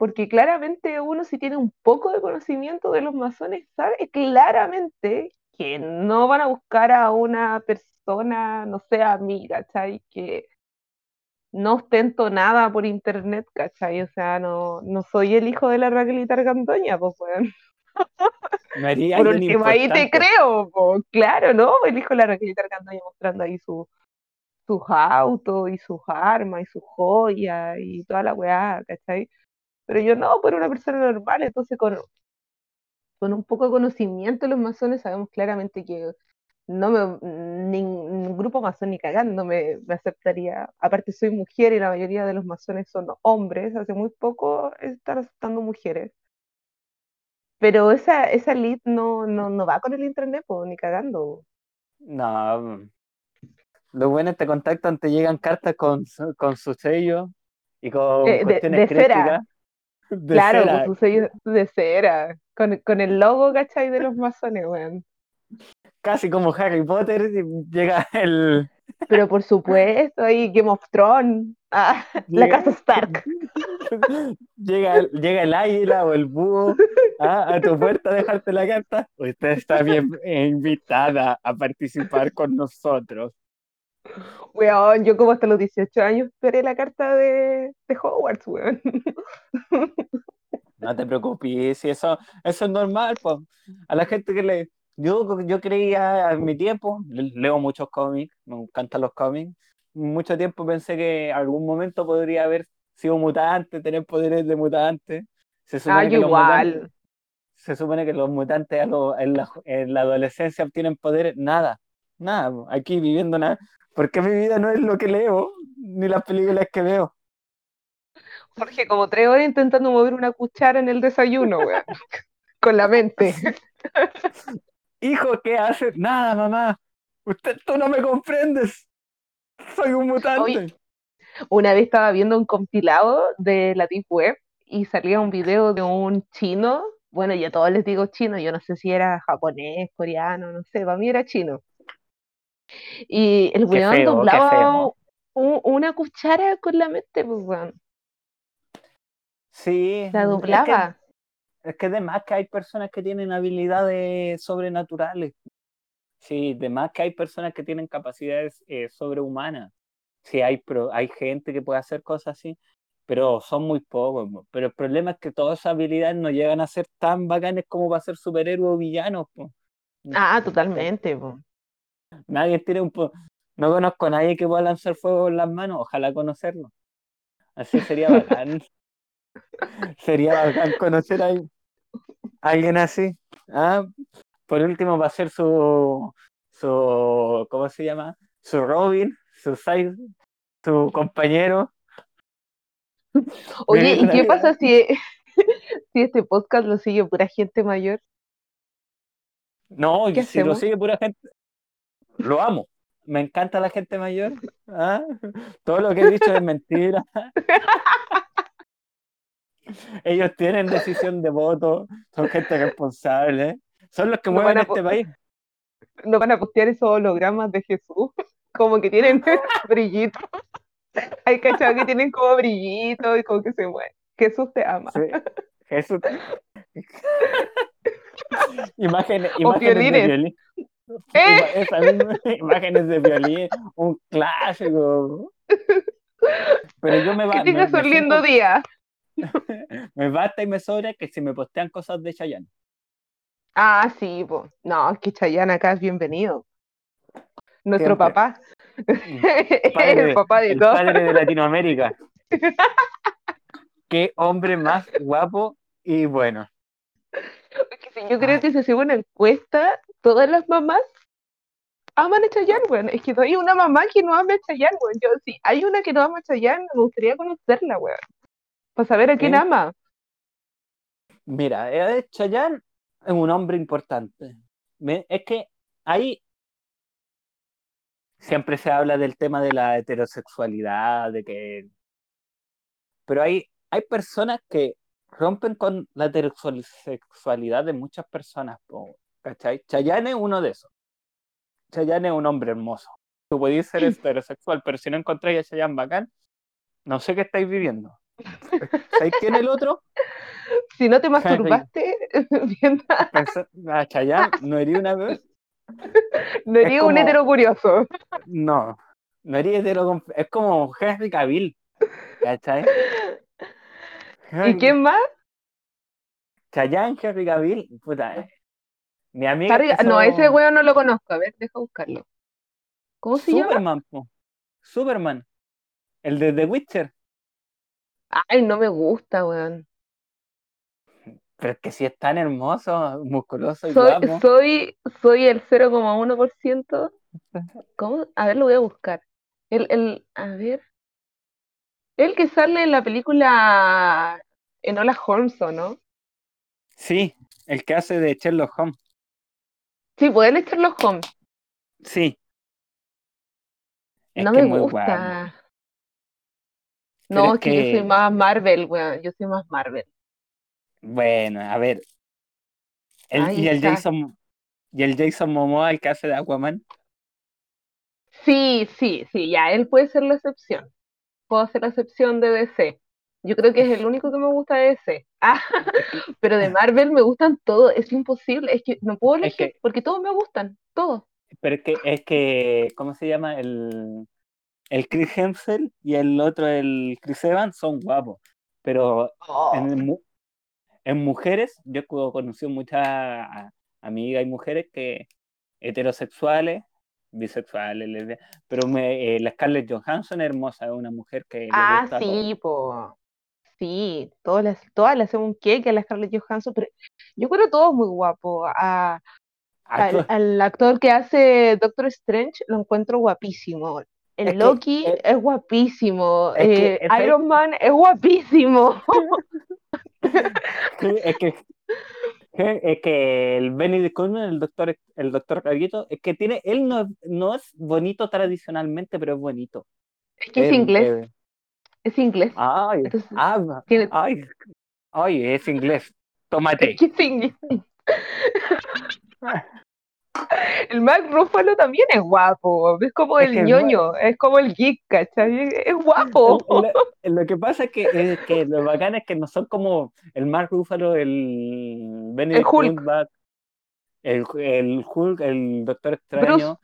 Porque claramente uno si tiene un poco de conocimiento de los masones sabe claramente que no van a buscar a una persona, no sé, a mí, ¿cachai? Que no ostento nada por internet, ¿cachai? O sea, no, no soy el hijo de la Raquelita Argandoña, pues, weón. Por último, ahí te creo, po. Claro, ¿no? El hijo de la Raquelita Argandoña mostrando ahí su, sus autos y sus armas y sus joyas y toda la weá, ¿cachai? Pero yo no, por una persona normal, entonces con, con un poco de conocimiento de los masones sabemos claramente que no me, ningún grupo masón ni cagando me, me aceptaría. Aparte soy mujer y la mayoría de los masones son hombres, hace muy poco están aceptando mujeres. Pero esa, esa elite no, no, no va con el internet, po, ni cagando. No. Los buenos te contactan, te llegan cartas con su, con su sello y con Eh, de- cuestiones de cera. críticas. De claro, cera. con su sello de cera, con, con el logo, ¿cachai? De los masones, weón. Casi como Harry Potter, llega el. Pero por supuesto, ahí Game of Thrones, ah, la casa Stark. llega, el- llega el águila o el búho ah, a tu puerta a dejarte la carta. Usted está bien invitada a participar con nosotros. Weón, yo como hasta los 18 años esperé la carta de, de Hogwarts, weón. No te preocupes, si eso, eso es normal, pues. A la gente que le. Yo, yo creía en mi tiempo, le- leo muchos cómics, me encantan los cómics. Mucho tiempo pensé que algún momento podría haber sido mutante, tener poderes de mutante. Se Ah, supone que yo los mutantes, igual. se supone que los mutantes a lo- en, la, en la adolescencia obtienen poderes. Nada, nada, aquí viviendo nada. Porque mi vida no es lo que leo, ni las películas que veo. Jorge, como tres horas intentando mover una cuchara en el desayuno, weón. Con la mente. Hijo, ¿qué haces? Nada, mamá. Usted, tú no me comprendes. Soy un mutante. Oye. Una vez estaba viendo un compilado de la Deep Web y salía un video de un chino. Bueno, yo a todos les digo chino, yo no sé si era japonés, coreano, no sé, para mí era chino. Y el weón doblaba una cuchara con la mente, pues, weón. Sí, La es que, doblaba. es que de más que hay personas que tienen habilidades sobrenaturales. Sí, de más que hay personas que tienen capacidades eh, sobrehumanas. Sí, hay, pro- hay gente que puede hacer cosas así, pero son muy pocos. Pero el problema es que todas esas habilidades no llegan a ser tan bacanes como para ser superhéroes o villanos. po. Ah, totalmente. po. Nadie tiene un po- No conozco a nadie que pueda lanzar fuego en las manos, ojalá conocerlo. Así sería bacán. sería bacán conocer a alguien, así. Ah, por último va a ser su su ¿cómo se llama? Su Robin, su side, su compañero. Oye, ¿y qué pasa si, si este podcast lo sigue pura gente mayor? No, ¿Qué si lo sigue pura gente, lo amo. Me encanta la gente mayor. ¿ah? Todo lo que he dicho es mentira. Ellos tienen decisión de voto, son gente responsable, son los que No mueven a este país. No van a postear esos hologramas de Jesús, como que tienen brillitos. Hay cachado que tienen como brillitos y como que se mueven. Jesús te ama. Sí, Jesús. Imágenes, O imágenes de violín. ¡Eh! Mismas imágenes de violín, un clásico. Pero yo me va, Que tengas un lindo siento- día. me basta y me sobra que si me postean cosas de Chayanne. Ah, sí, pues. No, es que Chayanne acá es bienvenido. Nuestro Siempre. papá. Padre- el papá de el todos. padre de Latinoamérica. Qué hombre más guapo y bueno. Porque si yo creo que si hacemos una encuesta, todas las mamás aman a Chayanne, weón. Es que no hay una mamá que no ame a Chayanne, weón. Yo, si hay una que no ama a Chayanne, me gustaría conocerla, weón. Para saber a quién ¿Eh? ama. Mira, eh, Chayanne es un hombre importante. Es que ahí siempre se habla del tema de la heterosexualidad, de que... Pero hay, hay personas que rompen con la heterosexualidad de muchas personas, ¿cachai? Chayanne es uno de esos. Chayanne es un hombre hermoso. Tú podés ser heterosexual, pero si no encontráis a Chayanne bacán, no sé qué estáis viviendo. ¿Sabéis quién es el otro? Si no te masturbaste a- Chayanne no haría una vez. no eres un hetero curioso. No, no haría hetero. Es como Henry Cavill. ¿Cachai? ¿Y quién más? Chayanne, Henry Cavill. Puta. eh. Mi amiga. Que No, ese weón no lo conozco. A ver, deja buscarlo. ¿Cómo se llama? Superman, po. Superman. El de The Witcher. Ay, no me gusta, weón. Pero es que si es tan hermoso, musculoso y Soy, guapo. soy, soy el 0,1%. ¿Cómo? A ver, lo voy a buscar. El, el, a ver. El que sale en la película Enola Holmes, ¿o no? Sí, el que hace de Sherlock Holmes. Sí, pueden echarlo Holmes. Sí. Es No me gusta. No, es que yo soy más Marvel, weón. Yo soy más Marvel. Bueno, a ver. El- y el está. Jason. Y el Jason Momoa, el que hace de Aquaman. Sí, sí, sí, ya, él puede ser la excepción. Puedo ser la excepción de DC. Yo creo que es el único que me gusta de DC. Ah, pero de Marvel me gustan todos. Es imposible. Es que no puedo Es elegir que- porque todos me gustan. Todos. Pero es que, es que, ¿cómo se llama? El, el Chris Hemsworth y el otro, el Chris Evans, son guapos. Pero Oh. en, en mujeres, yo he conocido muchas amigas y mujeres que heterosexuales, bisexuales, lesbianas, pero me, eh, la Scarlett Johansson es hermosa, es una mujer que le Ah, gusta todo. sí, po. Sí, todas las, todas le hacen un cake a la Scarlett Johansson, pero yo creo todos muy guapos. A- al, actor que hace Doctor Strange lo encuentro guapísimo. El Es que, Loki es guapísimo. es que eh, Iron Man es guapísimo. Es que es que el Benedict Cumberbatch, el doctor el doctor Carguito, es que tiene él no, no es bonito tradicionalmente, pero es bonito. Es que es inglés, eh, es inglés. ay, Entonces, ah, tiene- ay, ay, es inglés. Tómate. Es que es inglés. El Mark Ruffalo también es guapo, es como Es el el ñoño, es como el geek, ¿cachai? Es guapo. Lo, lo que pasa es que, es que lo bacán es que no son como el Mark Ruffalo, el Benedict Hulk. Cumberbatch, el, el Hulk, el Doctor Extraño.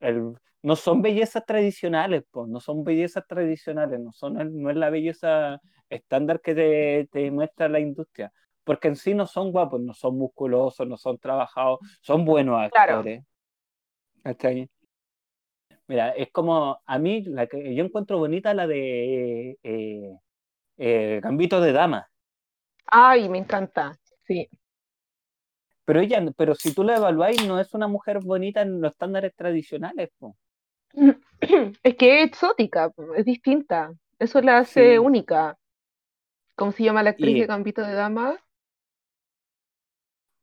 el- no son bellezas tradicionales, pues, no son bellezas tradicionales, no, son, no es la belleza estándar que te, te muestra la industria. Porque en sí no son guapos, no son musculosos, no son trabajados, son buenos Claro. actores. ¿Cachai? Mira, es como a mí, la que yo encuentro bonita la de eh, eh, Gambito de Dama. Ay, me encanta. Sí. Pero ella, pero si tú la evaluáis, no es una mujer bonita en los estándares tradicionales, po. Es que es exótica, es distinta. Eso la hace Sí. única. ¿Cómo se llama la actriz Y- de Gambito de Dama?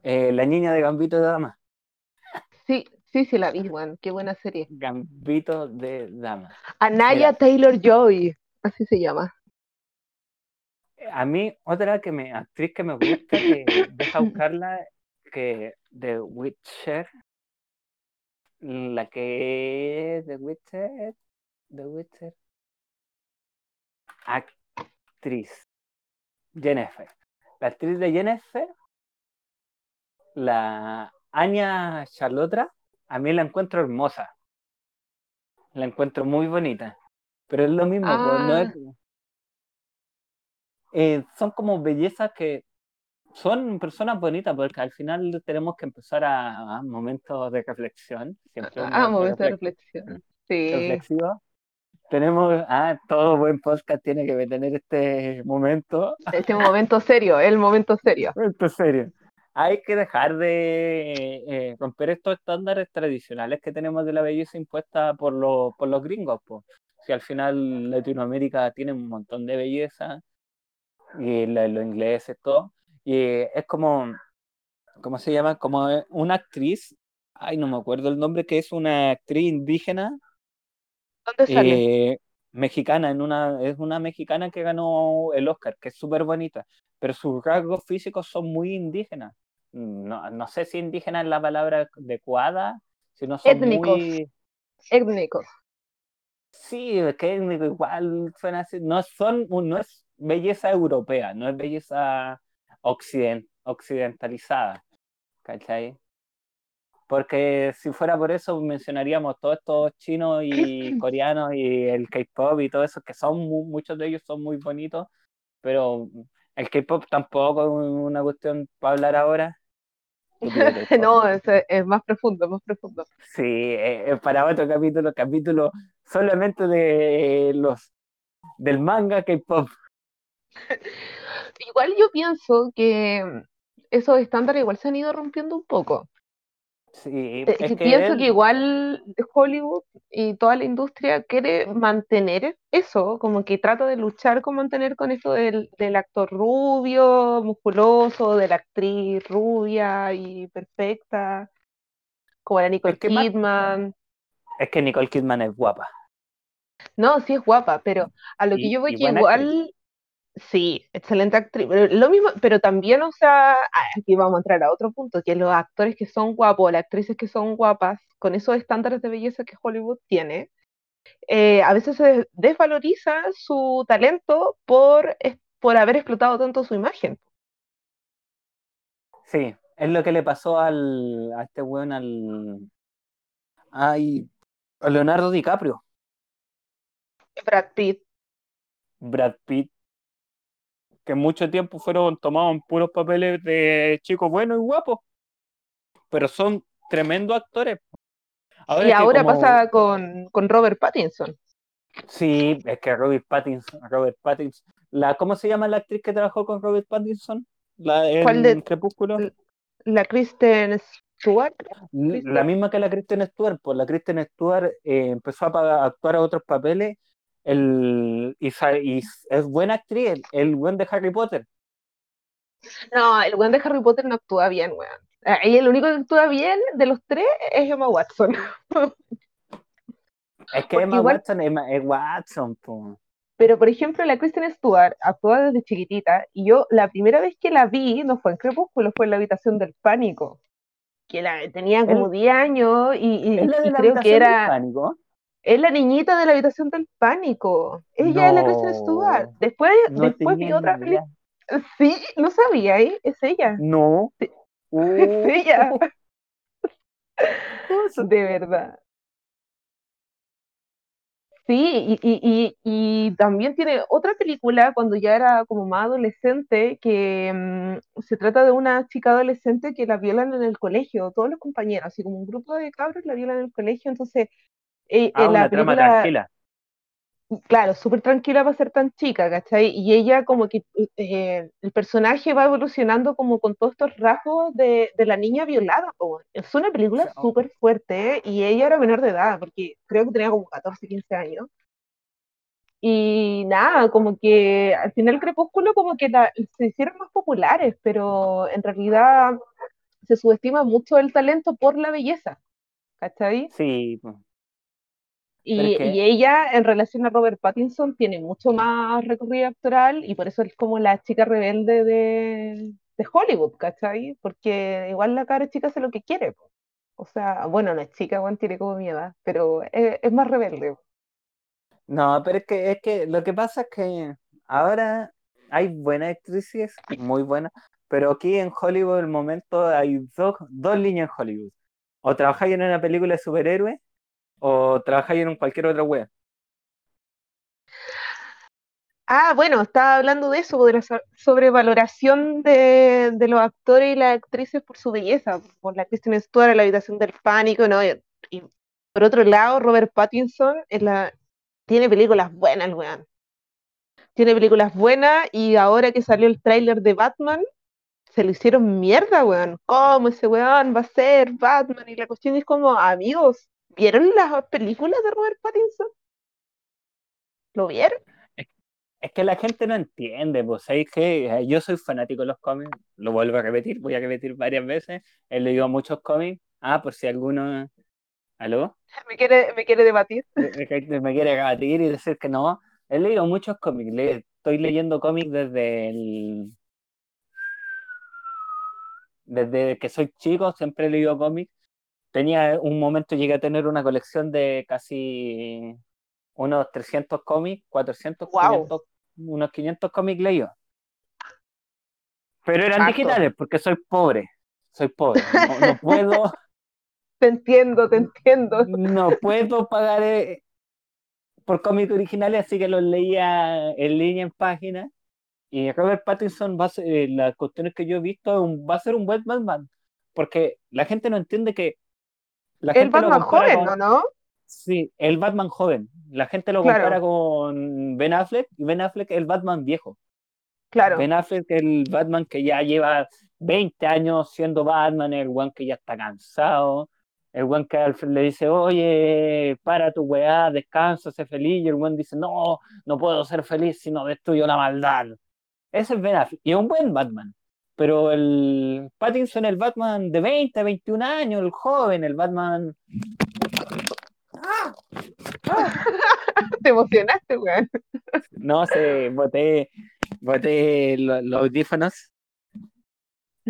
Eh, la niña de Gambito de Dama. Sí, sí, sí la vi, weón. Qué buena serie. Gambito de Dama. Anaya Mira. Taylor-Joy, así se llama. A mí, otra que me, actriz que me gusta, que deja buscarla, que The Witcher, la que es The Witcher, The Witcher, actriz, Jennifer. La actriz de Jennifer, la Anya Charlotra, a mí la encuentro hermosa. La encuentro muy bonita. Pero es lo mismo, pues, no es- eh, son como bellezas que son personas bonitas, porque al final tenemos que empezar a, a momentos de reflexión. Siempre Ah, momento momento de reflex- reflexión. Sí. reflexivo. Tenemos, ah, todo buen podcast tiene que tener este momento. Este momento serio, el momento serio. Es serio. Hay que dejar de eh, romper estos estándares tradicionales que tenemos de la belleza impuesta por, los por los gringos. po. Si al final Latinoamérica tiene un montón de belleza y la- los ingleses, todo. Y es como, ¿cómo se llama? Como una actriz, ay, no me acuerdo el nombre, que es una actriz indígena ¿Dónde sale? eh, mexicana, en una, es una mexicana que ganó el Oscar, que es súper bonita, pero sus rasgos físicos son muy indígenas. No, no sé si indígena es la palabra adecuada, sino son Étnicos. muy... Étnicos. Sí, es que étnico igual suena así. No, son, no es belleza europea, no es belleza occiden- occidentalizada, ¿cachai? Porque si fuera por eso mencionaríamos todos estos chinos y coreanos y el K-pop y todo eso, que son mu- muchos de ellos son muy bonitos, pero el K-pop tampoco es una cuestión para hablar ahora. No, es, es más profundo, más profundo. Sí, eh, para otro capítulo, capítulo solamente de eh, los del manga K-pop. Igual yo pienso que esos estándares igual se han ido rompiendo un poco. Sí, Eh, es que que pienso él- que igual Hollywood y toda la industria quiere mantener eso, como que trata de luchar con mantener con esto del, del actor rubio, musculoso, de la actriz rubia y perfecta, como la Nicole Es que más- Kidman. es que Nicole Kidman es guapa. No, sí es guapa, pero a lo que yo voy que igual, sí, excelente actriz, pero lo mismo, pero también, o sea, aquí vamos a entrar a otro punto, que los actores que son guapos, las actrices que son guapas, con esos estándares de belleza que Hollywood tiene, eh, a veces se desvaloriza su talento por, por haber explotado tanto su imagen. Sí, es lo que le pasó al, a este weón, al, ay, a Leonardo DiCaprio, Brad Pitt, Brad Pitt, que mucho tiempo fueron tomados en puros papeles de chicos buenos y guapos, pero son tremendos actores. y es que ahora como- pasa con, con Robert Pattinson. Sí, es que Robert Pattinson, Robert Pattinson, la, ¿cómo se llama la actriz que trabajó con Robert Pattinson? La en ¿Cuál de- Crepúsculo. La Kristen Stewart, La misma que la Kristen Stewart, pues la Kristen Stewart eh, empezó a, a actuar a otros papeles el, y, y es buena actriz, el, el buen de Harry Potter. No, el weón de Harry Potter no actúa bien, weón. Ahí el único que actúa bien de los tres es Emma Watson. Es que Emma igual- Watson es, Emma- es Watson, po. Pero, por ejemplo, la Kristen Stewart actúa desde chiquitita y yo la primera vez que la vi no fue en Crepúsculo, fue en la habitación del pánico. Que la, tenía como ¿Es- 10 años y, y- ¿Es la de y la creo que del era. pánico? Es la niñita de la habitación del pánico. Ella es la Kristen Stewart. Después, No después vi otra película. Sí, no sabía, ¿eh? Es ella. No. Sí. Uh, Es ella. De verdad. Sí, y, y, y, y también tiene otra película cuando ya era como más adolescente, que mm, se trata de una chica adolescente que la violan en el colegio, todos los compañeros, así como un grupo de cabros la violan en el colegio, entonces eh, Ah, eh, la una trama película, tranquila. claro, súper tranquila para ser tan chica, ¿cachai? Y ella como que eh, el personaje va evolucionando como con todos estos rasgos de, de la niña violada. po. Es una película súper fuerte, ¿eh? Y ella era menor de edad, porque creo que tenía como 14, 15 años. Y nada, como que al final Crepúsculo como que la- se hicieron más populares, pero en realidad se subestima mucho el talento por la belleza, ¿cachai? sí, es Y, ella en relación a Robert Pattinson tiene mucho más recorrido actoral y por eso es como la chica rebelde de, de Hollywood, ¿cachai? Porque igual la cara chica hace lo que quiere, po. O sea, bueno, no es chica, Juan tiene como mi edad, pero es, es más rebelde. no, pero es que, es que lo que pasa es que ahora hay buenas actrices, muy buenas, pero aquí en Hollywood el momento hay dos, dos líneas en Hollywood. O trabajáis en una película de superhéroes o trabajáis en cualquier otra web. Ah, bueno, estaba hablando de eso, de la so- sobrevaloración de, de los actores y las actrices por su belleza, por la Kristen Stewart en la habitación del pánico, ¿no? Y, por otro lado, Robert Pattinson tiene películas buenas, weón. Tiene películas buenas y ahora que salió el tráiler de Batman, se lo hicieron mierda, weón. ¿Cómo ese weón va a ser Batman? Y la cuestión es como, amigos, ¿vieron las películas de Robert Pattinson? ¿Lo vieron? Es que la gente no entiende, pues sabéis que eh, yo soy fanático de los cómics, lo vuelvo a repetir, voy a repetir varias veces, he leído muchos cómics, ah, por si alguno, ¿aló? ¿Me quiere, me quiere debatir? Me, me- me quiere rebatir y decir que no, he leído muchos cómics, le- estoy leyendo cómics desde el, desde que soy chico, siempre he leído cómics, tenía un momento, llegué a tener una colección de casi unos 300 cómics, 400, Wow. 500, unos 500 cómics leídos. Pero eran digitales porque soy pobre. Soy pobre. No, no puedo, Te entiendo, te entiendo. no puedo pagar eh, por cómics originales, así que los leía en línea en página. Y Robert Pattinson va a ser, eh, las cuestiones que yo he visto, un- va a ser un buen Batman. Porque la gente no entiende que la El gente Batman joven, con- ¿no? no? Sí, el Batman joven. La gente lo Claro. compara con Ben Affleck y Ben Affleck es el Batman viejo. Claro. Ben Affleck es el Batman que ya lleva 20 años siendo Batman, el one que ya está cansado, el one que Alfred le dice, oye, para tu weá, descansa, sé feliz, y el one dice, no, no puedo ser feliz si no destruyo la maldad. Ese es Ben Affleck, y es un buen Batman. Pero el Pattinson el Batman de 20, 21 años, el joven, el Batman Te emocionaste, weón. No sé, boté, boté lo- los, audífonos.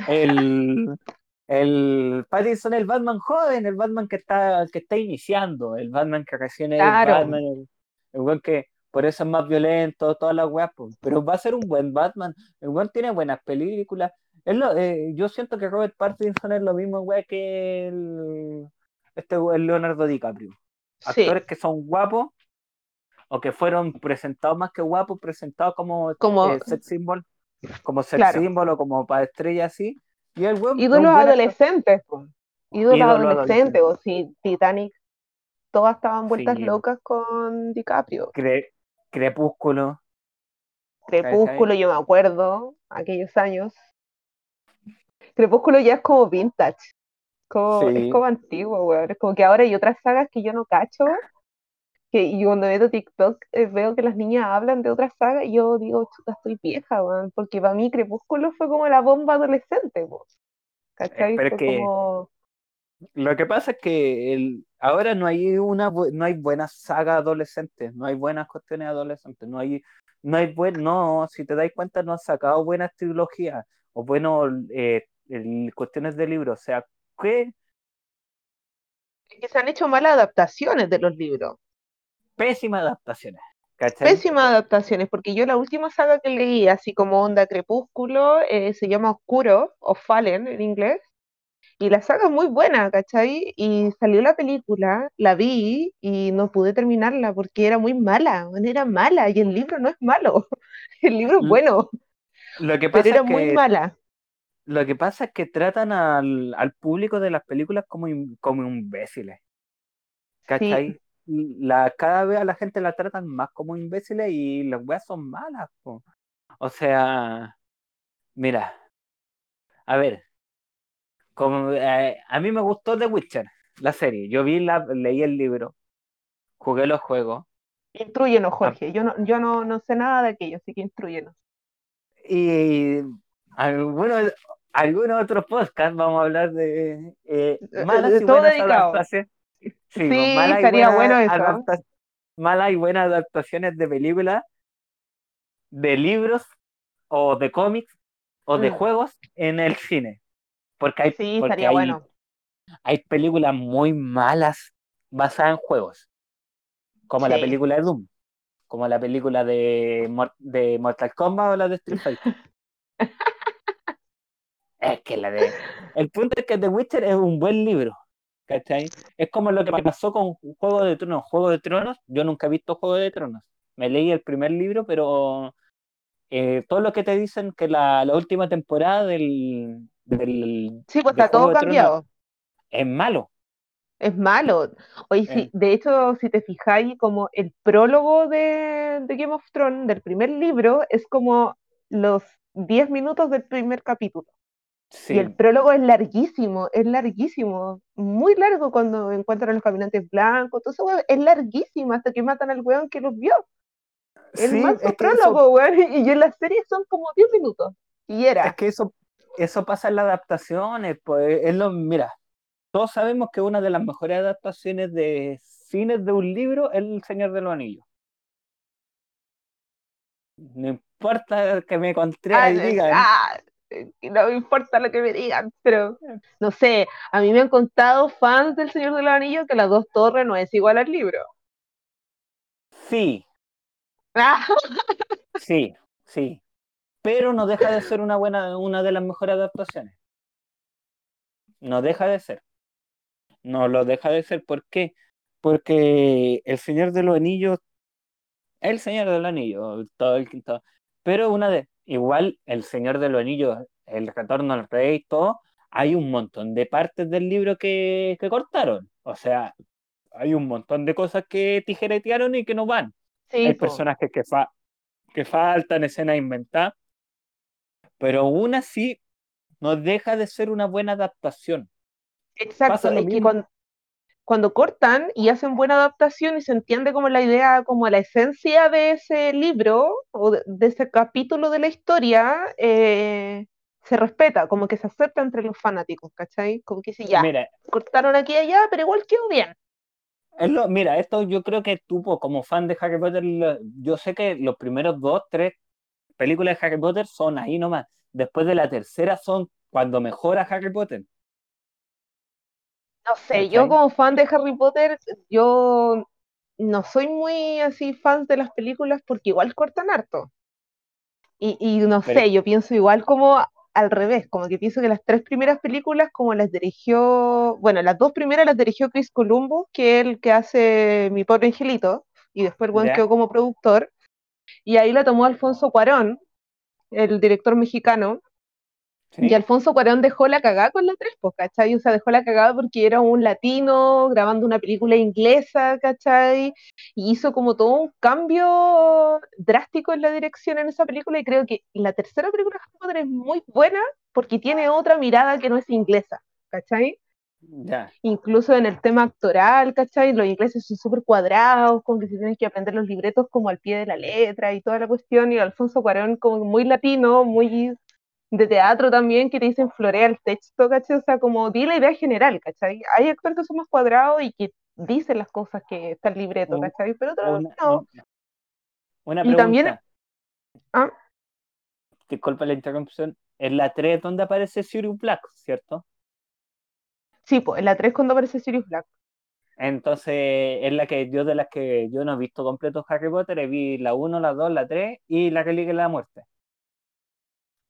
El, el Pattinson el Batman joven, el Batman que está, que está iniciando, el Batman que recién es Claro. Batman, el, el weón que por eso es más violento, todas las weas, pues, pero va a ser un buen Batman. El weón tiene buenas películas. Es lo- eh, yo siento que Robert Pattinson es lo mismo, wea, que el, este Leonardo DiCaprio Sí, actores que son guapos o que fueron presentados más que guapos, presentados como, Como- eh, sex symbol, como sex Claro. symbol o como para estrella así. Y el weón ídolos buen adolescentes, po. Ídolos Ídolo adolescentes, o si Titanic, todas estaban vueltas Sí. locas con DiCaprio. Cre- Crepúsculo. Crepúsculo, yo me acuerdo, aquellos años. Crepúsculo ya es como vintage. Como, Sí. Es como antiguo, weón. Es como que ahora hay otras sagas que yo no cacho. Que, y cuando veo TikTok eh, veo que las niñas hablan de otras sagas y yo digo, chuta, estoy vieja, weón. Porque para mí Crepúsculo fue como la bomba adolescente. ¿Cachai? Eh, pero Fue que- como. Lo que pasa es que el, ahora no hay una no hay buenas sagas adolescentes, no hay buenas cuestiones adolescentes, no hay no hay buen, no, si te dais cuenta no han sacado buenas trilogías o buenos eh, el- cuestiones de libros, o sea, ¿qué que se han hecho malas adaptaciones de los libros. pésimas adaptaciones, ¿cachai? Pésimas adaptaciones, porque yo la última saga que leí, así como Onda Crepúsculo, eh, se llama Oscuro, o Fallen en inglés, Y la saga es muy buena, ¿cachai? Y salió la película, la vi y no pude terminarla porque era muy mala, era mala y el libro no es malo, el libro es bueno, Lo que pero era es muy mala. lo que pasa es que tratan al, al público de las películas como, como imbéciles, Sí, ¿cachai? La, cada vez a la gente la tratan más como imbéciles y las weas son malas, po. O sea, mira, a ver, como, eh, a mí me gustó The Witcher, la serie. Yo vi la, leí el libro, jugué los juegos instruyenos, a- Jorge, yo no, yo no, no sé nada de aquello, así que instruyenos. y algunos, algunos otros podcasts vamos a hablar de eh, malas y todo buenas dedicado. adaptaciones. Sí, Sí, pues, malas y estaría bueno eso. ¿ah? adapta- malas y buenas adaptaciones de películas, de libros o de cómics o de Mm, juegos en el cine. Porque hay, sí, porque hay, bueno. hay películas muy malas basadas en juegos, como la película de Doom, como la película de, Mor- de Mortal Kombat o la de Street Fighter. Es que la de. El punto es que The Witcher es un buen libro. ¿Cachai? Es como lo que pasó con Juego de Tronos. Juego de Tronos, yo nunca he visto Juego de Tronos. Me leí el primer libro, pero eh, todo lo que te dicen que la, la última temporada del, del Sí, pues está todo Tronos cambiado. es malo. Es malo. Oye, sí, Eh, de hecho, si te fijáis, como el prólogo de, de Game of Thrones, del primer libro, es como los 10 minutos del primer capítulo. Y el prólogo es larguísimo, es larguísimo, muy largo cuando encuentran a los caminantes blancos, todo eso, es larguísimo hasta que matan al weón que los vio. El sí, manso es eso, prólogo, weón, y en la serie son como 10 minutos. Y es era. que eso, eso pasa en las adaptaciones, pues es lo, mira, todos sabemos que una de las mejores adaptaciones de cines de un libro es El Señor de los Anillos. No importa que me Ah, contra y eh, digan, ah, eh, no me importa lo que me digan, pero no sé, a mí me han contado fans del Señor de los Anillos que las dos torres no es igual al libro. sí, Ah, sí, sí, pero no deja de ser una buena, una de las mejores adaptaciones. No deja de ser. No lo deja de ser. ¿Por qué? Porque El Señor de los Anillos, El Señor de los Anillos, todo el todo. Pero una de, igual El Señor de los Anillos, El Retorno al Rey, todo, hay un montón de partes del libro que, que cortaron. O sea, hay un montón de cosas que tijeretearon y que no van. sí, Hay po. personajes que, fa que faltan, escenas inventadas, pero aún así no deja de ser una buena adaptación. Exacto, es que cuando, cuando cortan y hacen buena adaptación y se entiende como la idea, como la esencia de ese libro o de, de ese capítulo de la historia, eh, se respeta, como que se acepta entre los fanáticos, ¿cachai? Como que si ya, Mira, cortaron aquí y allá, pero igual quedó bien. es lo, mira, esto yo creo que tú, como fan de Harry Potter, yo sé que los primeros dos, tres películas de Harry Potter son ahí nomás. Después de la tercera son cuando mejora Harry Potter. No sé, yo como fan de Harry Potter, yo no soy muy así fan de las películas porque igual cortan harto. Y, y no Pero sé, yo pienso igual como al revés, como que pienso que las tres primeras películas como las dirigió, bueno, las dos primeras las dirigió Chris Columbus, que es el que hace Mi Pobre Angelito, y después el buen quedó como productor, y ahí la tomó Alfonso Cuarón, el director mexicano, y. Alfonso Cuarón dejó la cagada con la tres, pues, ¿cachai? O sea, dejó la cagada porque era un latino grabando una película inglesa, ¿cachai? Y hizo como todo un cambio drástico en la dirección en esa película y creo que la tercera película de Harry Potter es muy buena porque tiene otra mirada que no es inglesa, ¿cachai? Ya. Incluso en el tema actoral, ¿cachai? Los ingleses son súper cuadrados, como que se tienen que aprender los libretos como al pie de la letra y toda la cuestión, y Alfonso Cuarón como muy latino, muy de teatro también, que te dicen florea el texto, ¿cachai? O sea, como di la idea general, ¿cachai? Hay actores que son más cuadrados y que dicen las cosas que está el libreto, ¿cachai? Pero otros una, no. un- una Y también, pregunta, ah, disculpa la interrupción. En la 3 donde aparece Sirius Black, ¿cierto? Sí, pues en la 3 cuando aparece Sirius Black. Entonces, es la que yo de las que yo no he visto completo Harry Potter, he vi la 1, la 2, la 3 y la que liga la muerte.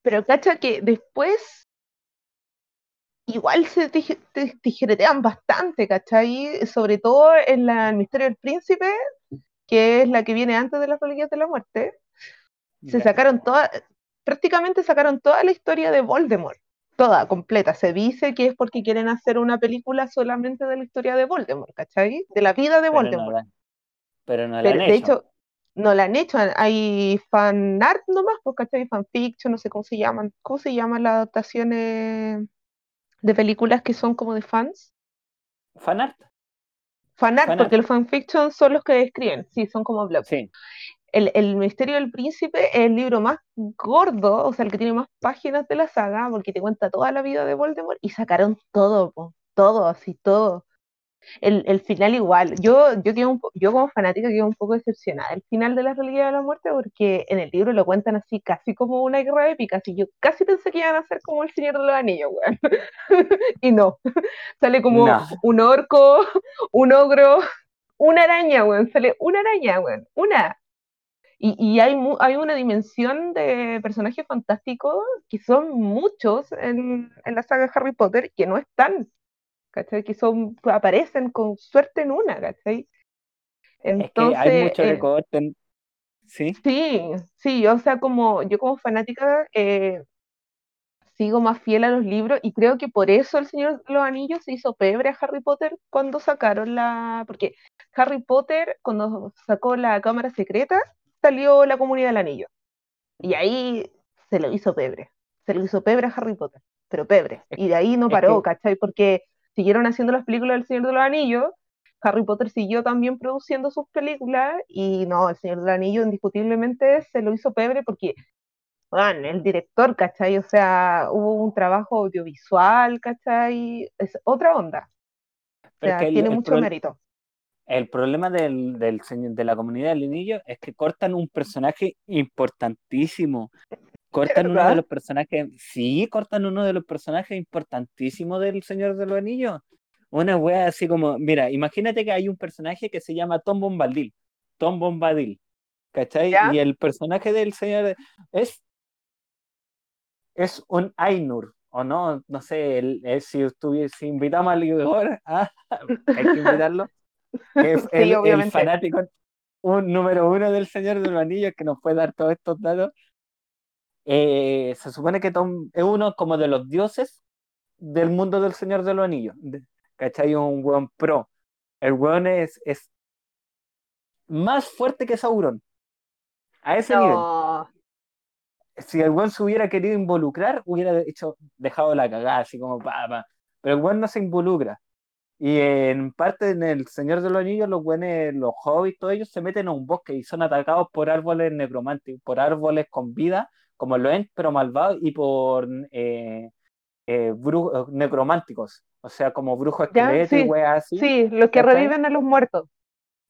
Pero cacha que después igual se tij- te- tijeretean bastante, ¿cachai? Sobre todo en la, el Misterio del Príncipe, que es la que viene antes de las Reliquias de la Muerte. Se sacaron toda, prácticamente sacaron toda la historia de Voldemort, toda, completa. Se dice que es porque quieren hacer una película solamente de la historia de Voldemort, ¿cachai? De la vida de Pero no Voldemort. la, pero no la Pero, han de hecho. hecho, no la han hecho, hay fan art nomás, pues, ¿cachai? Fanfiction, no sé cómo se llaman. ¿Cómo se llaman las adaptaciones de películas que son como de fans? ¿Fanart? Fanart, Fanart. porque los fanfiction son los que escriben, sí, son como blogs. Sí. El, el Misterio del Príncipe es el libro más gordo, o sea, el que tiene más páginas de la saga, porque te cuenta toda la vida de Voldemort y sacaron todo, po, todo, así todo. El, el final igual. Yo, yo, quedo un po- yo como fanática quedo un poco decepcionada del final de la Reliquia de la Muerte porque en el libro lo cuentan así casi como una guerra épica, así yo casi pensé que iban a ser como el Señor de los Anillos, weón. y no. Sale como No. un orco, un ogro, una araña, weón. Sale una araña, weón. Una. Y, y hay, mu- hay una dimensión de personajes fantásticos que son muchos en, en la saga Harry Potter que no están, ¿cachai? Que son, aparecen con suerte en una, ¿cachai? Es que hay Entonces, mucho eh, recorte. en- Sí. sí, sí, o sea, como yo como fanática eh, sigo más fiel a los libros y creo que por eso el Señor de los Anillos se hizo pebre a Harry Potter cuando sacaron la, porque Harry Potter cuando sacó la Cámara Secreta salió la Comunidad del Anillo y ahí se lo hizo pebre, se lo hizo pebre a Harry Potter, pero pebre, y de ahí no Es paró, que- ¿cachai? Porque siguieron haciendo las películas del Señor de los Anillos, Harry Potter siguió también produciendo sus películas y no, el Señor del Anillo indiscutiblemente se lo hizo pebre porque bueno, el director, ¿cachai? O sea, hubo un trabajo audiovisual, ¿cachai? Es otra onda. O sea, es que el- tiene el mucho mérito. El problema del, del señor- de la comunidad del anillo es que cortan un personaje importantísimo. Cortan uno de los personajes. Sí, cortan uno de los personajes importantísimos del Señor de los Anillos. Una wea así como, mira, imagínate que hay un personaje que se llama Tom Bombadil. Tom Bombadil. ¿Cachai? ¿Ya? Y el personaje del Señor de- es, es un Ainur. O no, no sé, el- si, estuviese, si invitamos al Igor, ah, hay que invitarlo que es Sí, el, fanático un número uno del Señor de los Anillos que nos puede dar todos estos datos. Eh, se supone que Tom es uno como de los dioses del mundo del Señor de los Anillos. ¿Cachai? Un weón pro. El weón es, es más fuerte que Sauron. A ese nivel. No, Si el weón se hubiera querido involucrar, hubiera hecho, dejado la cagada, así como pa, pa. Pero el weón no se involucra. Y en parte en el Señor de los Anillos, los buenos, los hobbits, todos ellos se meten a un bosque y son atacados por árboles necromantes, por árboles con vida, como lo Ent, pero malvados, y por eh, eh, bru- necrománticos, o sea, como brujos esqueletos y sí, weas así. sí, los que reviven a los muertos.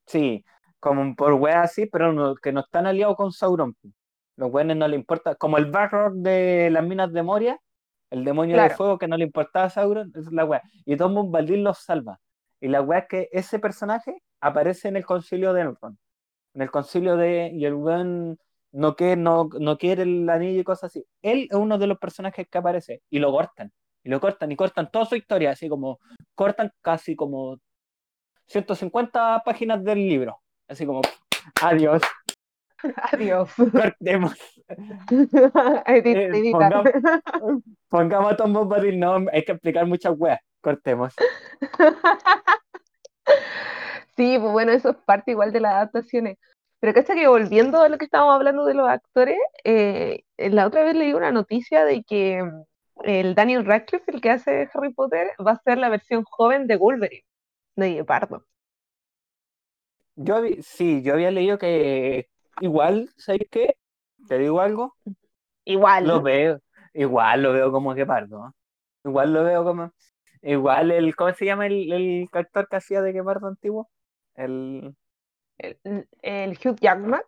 Sí, como por weas así, pero no- que no están aliados con Sauron. Los weones no le importa, como el Balrog de las minas de Moria, el demonio de Claro. fuego que no le importaba a Sauron, es la wea. Y Tom Bombadil los salva. Y la wea es que ese personaje aparece en el concilio de Elrond. En el concilio de. Y el weón no, que, no, no quiere el anillo y cosas así. Él es uno de los personajes que aparece. Y lo cortan. Y lo cortan y cortan toda su historia, así como. Cortan casi como 150 páginas del libro. Así como. Adiós, Adiós. cortemos. Edit- Eh, pongamos, pongamos a Tom Bombadil, no, hay que explicar muchas weas. Cortemos. Sí, pues bueno, eso es parte igual de las adaptaciones. Pero cacha que volviendo a lo que estábamos hablando de los actores, eh, la otra vez leí una noticia de que mm, el Daniel Radcliffe, el que hace Harry Potter, va a ser la versión joven de Wolverine, de Guepardo. Yo sí, yo había leído que igual, ¿sabes qué? Te digo algo, Igual. lo veo, igual lo veo como que pardo, ¿eh? Igual lo veo como, igual el, ¿cómo se llama el, el actor que hacía de Guepardo antiguo? El, El, el Hugh Jackman.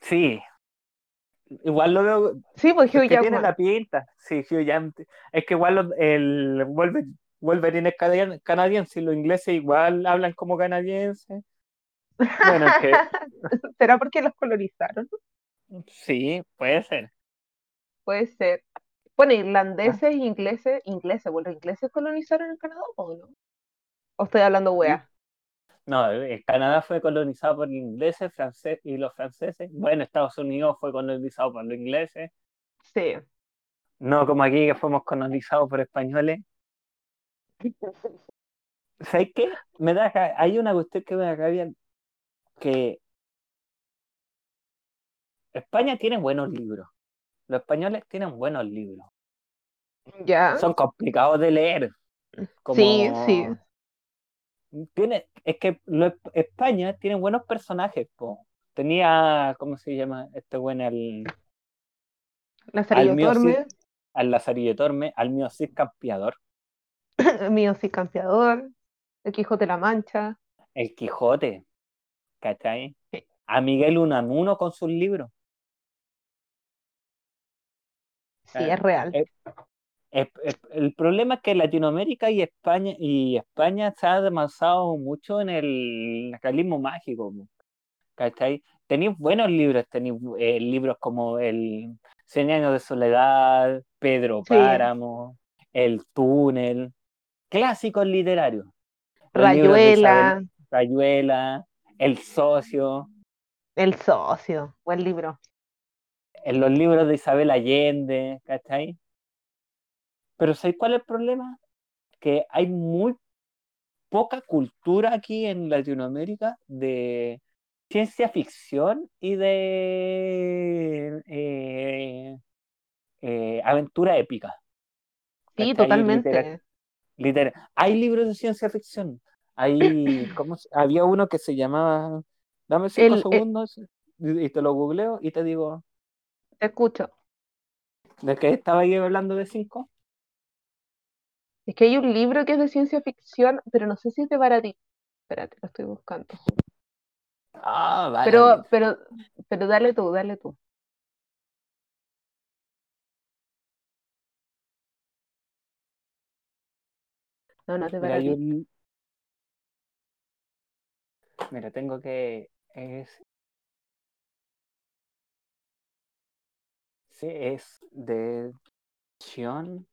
sí, igual lo veo, Sí, pues es Hugh que tiene la pinta, sí, Hugh Jackman, es que igual los- el Wolverine, Wolverine es canadiense y los ingleses igual hablan como canadienses. Bueno, que ¿Será porque los colonizaron? sí, puede ser. Puede ser. Bueno, irlandeses, ingleses, ingleses, bueno, los ingleses colonizaron el Canadá o no? ¿O estoy hablando wea? No, eh, Canadá fue colonizado por ingleses, franceses y los franceses. Bueno, Estados Unidos fue colonizado por los ingleses. Sí. No como aquí que fuimos colonizados por españoles. ¿Sabes qué? Me da, hay una cuestión que me da rabia que España tiene buenos libros. Los españoles tienen buenos libros. Ya. Son complicados de leer. Como... Sí, sí. Tiene, es que lo- España tiene buenos personajes, po. Tenía, ¿cómo se llama? Este bueno, al, Lazarillo sí. Tormes, al Lazarillo Torme, al mío Cid Campeador, mío sí campeador, el Quijote de la Mancha. el Quijote, ¿cachai? A Miguel Unamuno con sus libros. Sí, Eh, es real. eh, Es- es- el problema es que Latinoamérica y España y España se ha avanzado mucho en el realismo mágico, ¿cachai? Tenéis buenos libros, tenéis eh, libros como el Cien años de soledad, Pedro Sí. Páramo, El túnel, clásicos literarios. Isabel Rayuela, Rayuela, El socio, El socio, buen libro. en los libros de Isabel Allende, ¿cachai? Pero ¿sabéis cuál es el problema? Que hay muy poca cultura aquí en Latinoamérica de ciencia ficción y de eh, eh, aventura épica. Sí, totalmente. Litera- liter- Hay libros de ciencia ficción. Hay, ¿cómo se- Había uno que se llamaba, dame cinco El- eh, segundos y y te lo googleo y te digo, Te escucho. ¿de qué estaba ahí hablando de cinco? Es que hay un libro que es de ciencia ficción, pero no sé si es de Baradit. Espérate, lo estoy buscando. Ah, vale. Pero, pero, pero dale tú, dale tú. No, no es de un- Mira, tengo que... Es... Sí, es de... acción.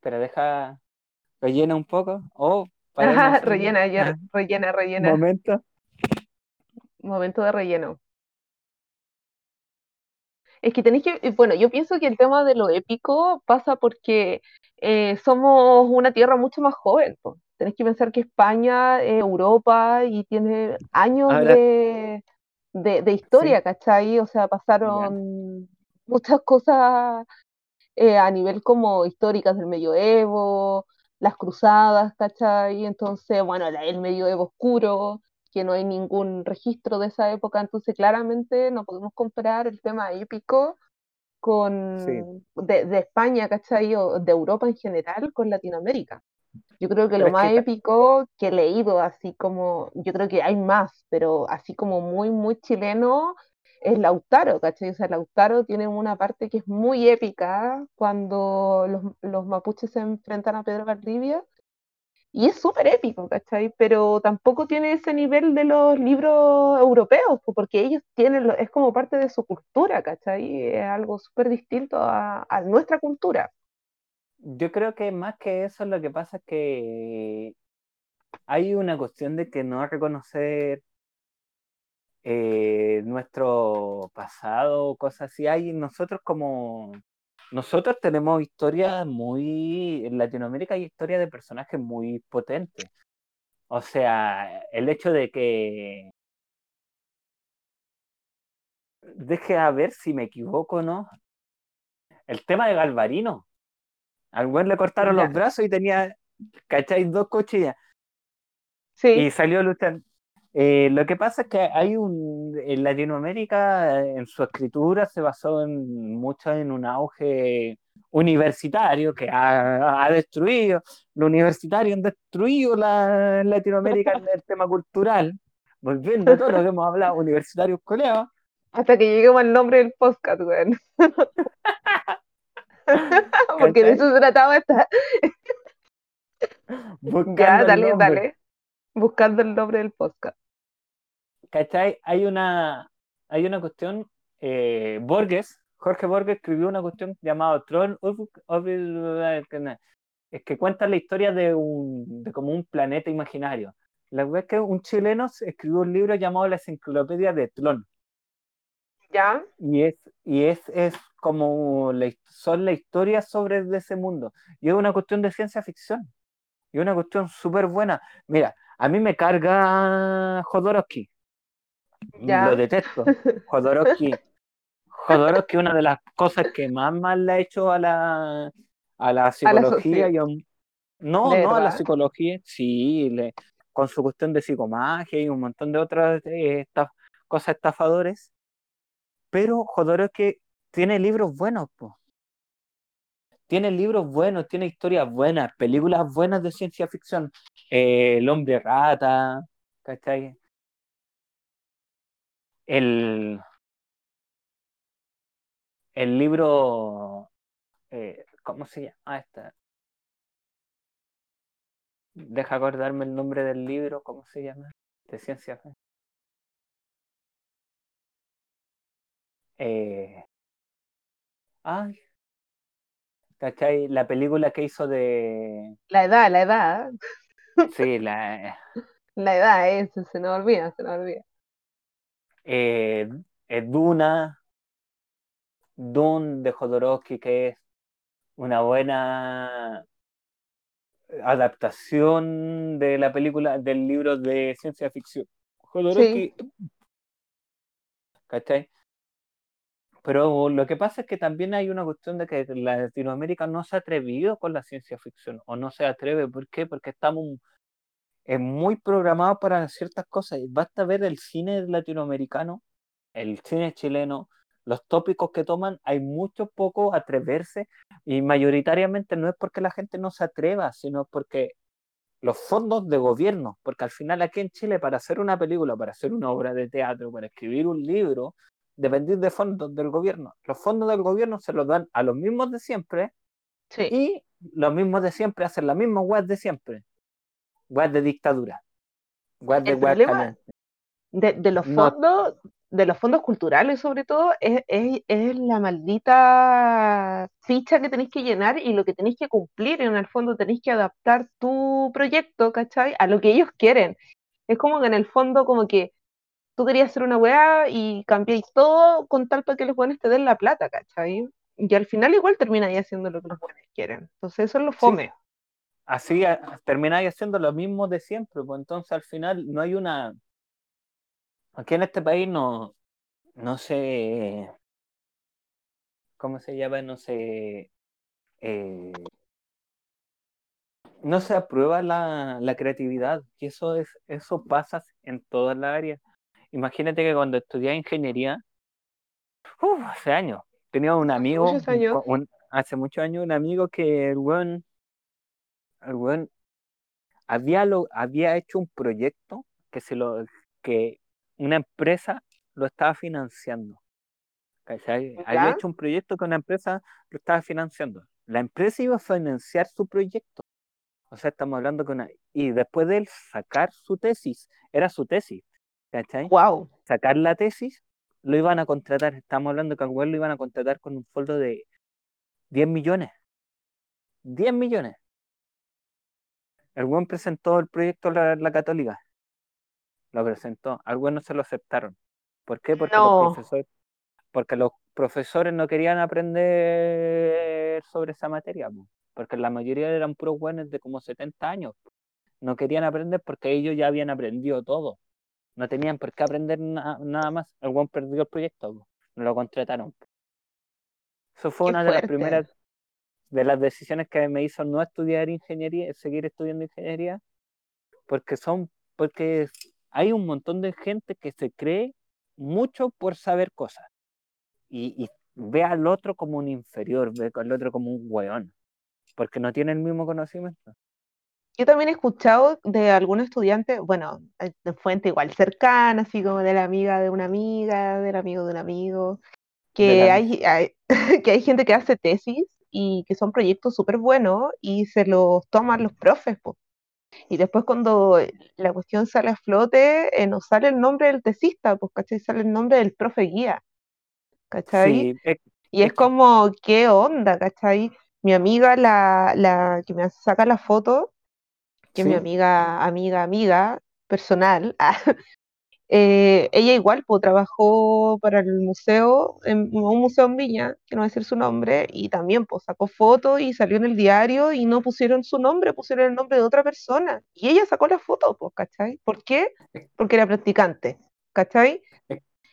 Pero deja... Rellena un poco. Oh, para rellena, ya, rellena, rellena. momento. Momento de relleno. Es que tenéis que, bueno, yo pienso que el tema de lo épico pasa porque eh, somos una tierra mucho más joven, po. Tenéis que pensar que España es Europa y tiene años Ahora- de, de, de historia, ¿cachai? O sea, pasaron muchas cosas eh, a nivel como históricas del medioevo, las cruzadas, ¿cachai? Entonces, bueno, la- el medioevo oscuro, que no hay ningún registro de esa época, entonces claramente no podemos comparar el tema épico con Sí. de, de España, ¿cachai? O de Europa en general con Latinoamérica. Yo creo que Pero lo más que épico que he leído, así como, yo creo que hay más, pero así como muy, muy chileno, es Lautaro, ¿cachai? O sea, Lautaro tiene una parte que es muy épica cuando los, los mapuches se enfrentan a Pedro Valdivia, y es súper épico, ¿cachai? Pero tampoco tiene ese nivel de los libros europeos, po, porque ellos tienen, lo- es como parte de su cultura, ¿cachai? Es algo súper distinto a, a nuestra cultura. Yo creo que más que eso lo que pasa es que hay una cuestión de que no reconocer eh, nuestro pasado, cosas así. Hay nosotros como nosotros tenemos historias muy en Latinoamérica hay historias de personajes muy potentes. O sea, el hecho de que deje a ver si me equivoco o no. El tema de Galvarino. Al buen le cortaron Ya. los brazos y tenía, ¿cachai? Dos cuchillas. Sí, Y salió luchando. Eh, lo que pasa es que hay un. En Latinoamérica, eh, en su escritura, se basó en, mucho en un auge universitario que ha, ha destruido. Los universitarios han destruido la Latinoamérica en el tema cultural. Volviendo a todo lo que hemos hablado, universitarios coleados. hasta que lleguemos al nombre del podcast, weón. Porque de eso se trataba esta. buscando Ya, dale, dale. Buscando el nombre del podcast. ¿Cachai? Hay una, hay una cuestión eh, Borges, Jorge Borges escribió una cuestión llamada Tron es que cuenta la historia de, un, de como un planeta imaginario. La verdad es que un chileno escribió un libro llamado La Enciclopedia de Tron. ¿Ya? Y es, y es, es como la, son la historia sobre de ese mundo. Y es una cuestión de ciencia ficción. Y es una cuestión súper buena. Mira, a mí me carga Jodorowsky. Ya. Lo detesto. Jodorowsky. Jodorowsky, una de las cosas que más mal le ha hecho a la, a la psicología. y a no, ¿De no a la verdad? psicología, sí, le- con su cuestión de psicomagia y un montón de otras eh, estaf- cosas estafadores. Pero Jodorowsky tiene libros buenos, po. Tiene libros buenos, tiene historias buenas, películas buenas de ciencia ficción. Eh, El hombre rata, ¿cachai? El, el libro, eh, ¿cómo se llama esta? Deja acordarme el nombre del libro, ¿cómo se llama? De ciencia ficción. Eh, ay, ¿cachai? La película que hizo de... La edad, la edad. Sí, la... La edad, eso, se nos olvida, se nos olvida. eh, eh, Duna, Dune de Jodorowsky, que es una buena adaptación de la película, del libro de ciencia ficción. Jodorowsky, ¿cachai? Pero lo que pasa es que también hay una cuestión de que Latinoamérica no se ha atrevido con la ciencia ficción, o no se atreve, ¿por qué? Porque estamos es muy programado para ciertas cosas. Basta ver el cine latinoamericano, el cine chileno, los tópicos que toman, hay mucho poco atreverse y mayoritariamente no es porque la gente no se atreva, sino porque los fondos de gobierno, porque al final aquí en Chile para hacer una película, para hacer una obra de teatro, para escribir un libro, depender de fondos del gobierno. Los fondos del gobierno se los dan a los mismos de siempre Sí. y los mismos de siempre hacen la misma web de siempre. Web de dictadura. Web de web de, de los No. fondos, de los fondos culturales sobre todo, es, es, es la maldita ficha que tenéis que llenar y lo que tenéis que cumplir. En el fondo tenéis que adaptar tu proyecto, ¿cachai? A lo que ellos quieren. Es como que en el fondo como que tú querías hacer una weá y cambiáis todo con tal para que los buenos te den la plata, ¿cachai? Y al final igual termináis haciendo lo que los buenos quieren. Entonces eso es lo fome. Así a- termináis haciendo lo mismo de siempre, pues entonces al final no hay una... Aquí en este país no, no se... ¿Cómo se llama? No se... eh, no se aprueba la, la creatividad, y eso es, eso pasa en todas las áreas. Imagínate que cuando estudié ingeniería, uf, hace años, tenía un amigo, muchos años. un- hace muchos años, un amigo que el weón había, lo, había hecho un proyecto que, se lo, que una empresa lo estaba financiando. ¿cachai? Había hecho un proyecto que una empresa lo estaba financiando. La empresa iba a financiar su proyecto. O sea, estamos hablando con una... Y después de él sacar su tesis, era su tesis, ¿cachai? Wow. Sacar la tesis, lo iban a contratar. Estamos hablando que al lo iban a contratar con un sueldo de 10 millones. 10 millones. El buen presentó el proyecto a la, la católica. Lo presentó. Al buen no se lo aceptaron. ¿Por qué? Porque No. los profesores, porque los profesores no querían aprender sobre esa materia, po. porque la mayoría eran puros buenos de como 70 años. No querían aprender porque ellos ya habían aprendido todo. No tenían por qué aprender na- nada más. El perdió el proyecto, po. no lo contrataron. Eso fue Qué una de las primeras de las decisiones que me hizo no estudiar ingeniería, seguir estudiando ingeniería, porque son, porque hay un montón de gente que se cree mucho por saber cosas y, y ve al otro como un inferior, ve al otro como un weón, porque no tiene el mismo conocimiento. Yo también he escuchado de algún estudiante, bueno, eh, de fuente igual cercana, así como de la amiga de una amiga, del amigo de un amigo, que la- hay, hay- que hay gente que hace tesis y que son proyectos súper buenos y se los toman los profes, po. Y después cuando la cuestión sale a flote, eh, no sale el nombre del tesista, pues, ¿cachai? Sale el nombre del profe guía. ¿cachai? Sí, Y es como, ¿qué onda, cachai? Mi amiga, la, la que me saca la foto, que es mi sí, amiga, amiga, amiga personal, eh, ella igual pues, trabajó para el museo, en un museo en Viña, que no voy a decir su nombre, y también pues, sacó fotos y salió en el diario y no pusieron su nombre, pusieron el nombre de otra persona. Y ella sacó la foto, pues, ¿cachai? ¿Por qué? Porque era practicante, ¿cachai?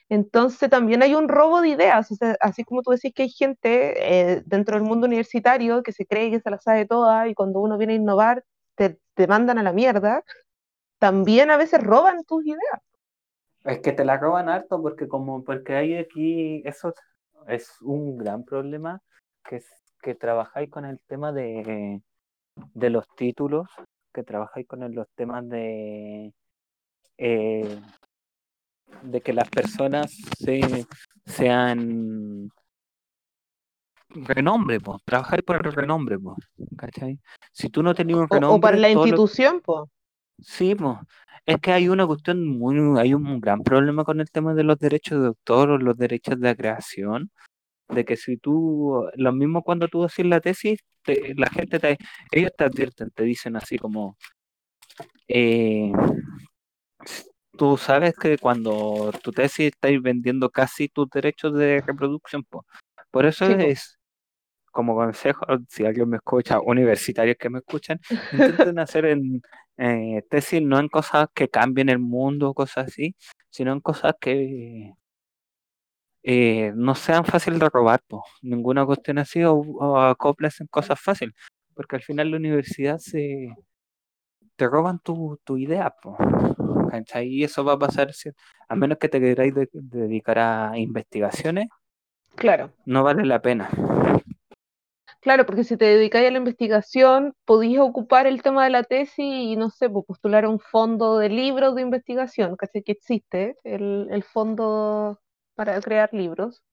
Entonces también hay un robo de ideas, o sea, así como tú decís que hay gente eh, dentro del mundo universitario que se cree que se la sabe toda y cuando uno viene a innovar te, te mandan a la mierda, también a veces roban tus ideas. Es que te la roban harto porque como porque hay aquí eso es un gran problema que que trabajáis con el tema de, de los títulos, que trabajáis con los temas de eh, de que las personas se, sean renombre, pues, trabajar por el renombre, pues, ¿cachai? Si tú no tenías un O, o para renombre, la todo lo- institución, pues. Sí, pues. Es que hay una cuestión muy, hay un gran problema con el tema de los derechos de autor o los derechos de creación, de que si tú, lo mismo cuando tú haces la tesis, te- la gente te, ellos te advierten, te dicen así como, eh, tú sabes que cuando tu tesis estáis vendiendo casi tus derechos de reproducción, po. por eso Sí, po. es como consejo, si alguien me escucha, universitarios que me escuchan, intenten hacer en eh, tesis no en cosas que cambien el mundo, cosas así, sino en cosas que eh, no sean fáciles de robar, po. ninguna cuestión así, o, o acoples en cosas fáciles, porque al final la universidad se te roban tu, tu idea, po. Y eso va a pasar, si- a menos que te queráis de- dedicar a investigaciones, Claro, no vale la pena. Claro, porque si te dedicáis a la investigación, podías ocupar el tema de la tesis y, no sé, pues, postular a un fondo de libros de investigación, ¿cachai? Que existe, el, el fondo para crear libros.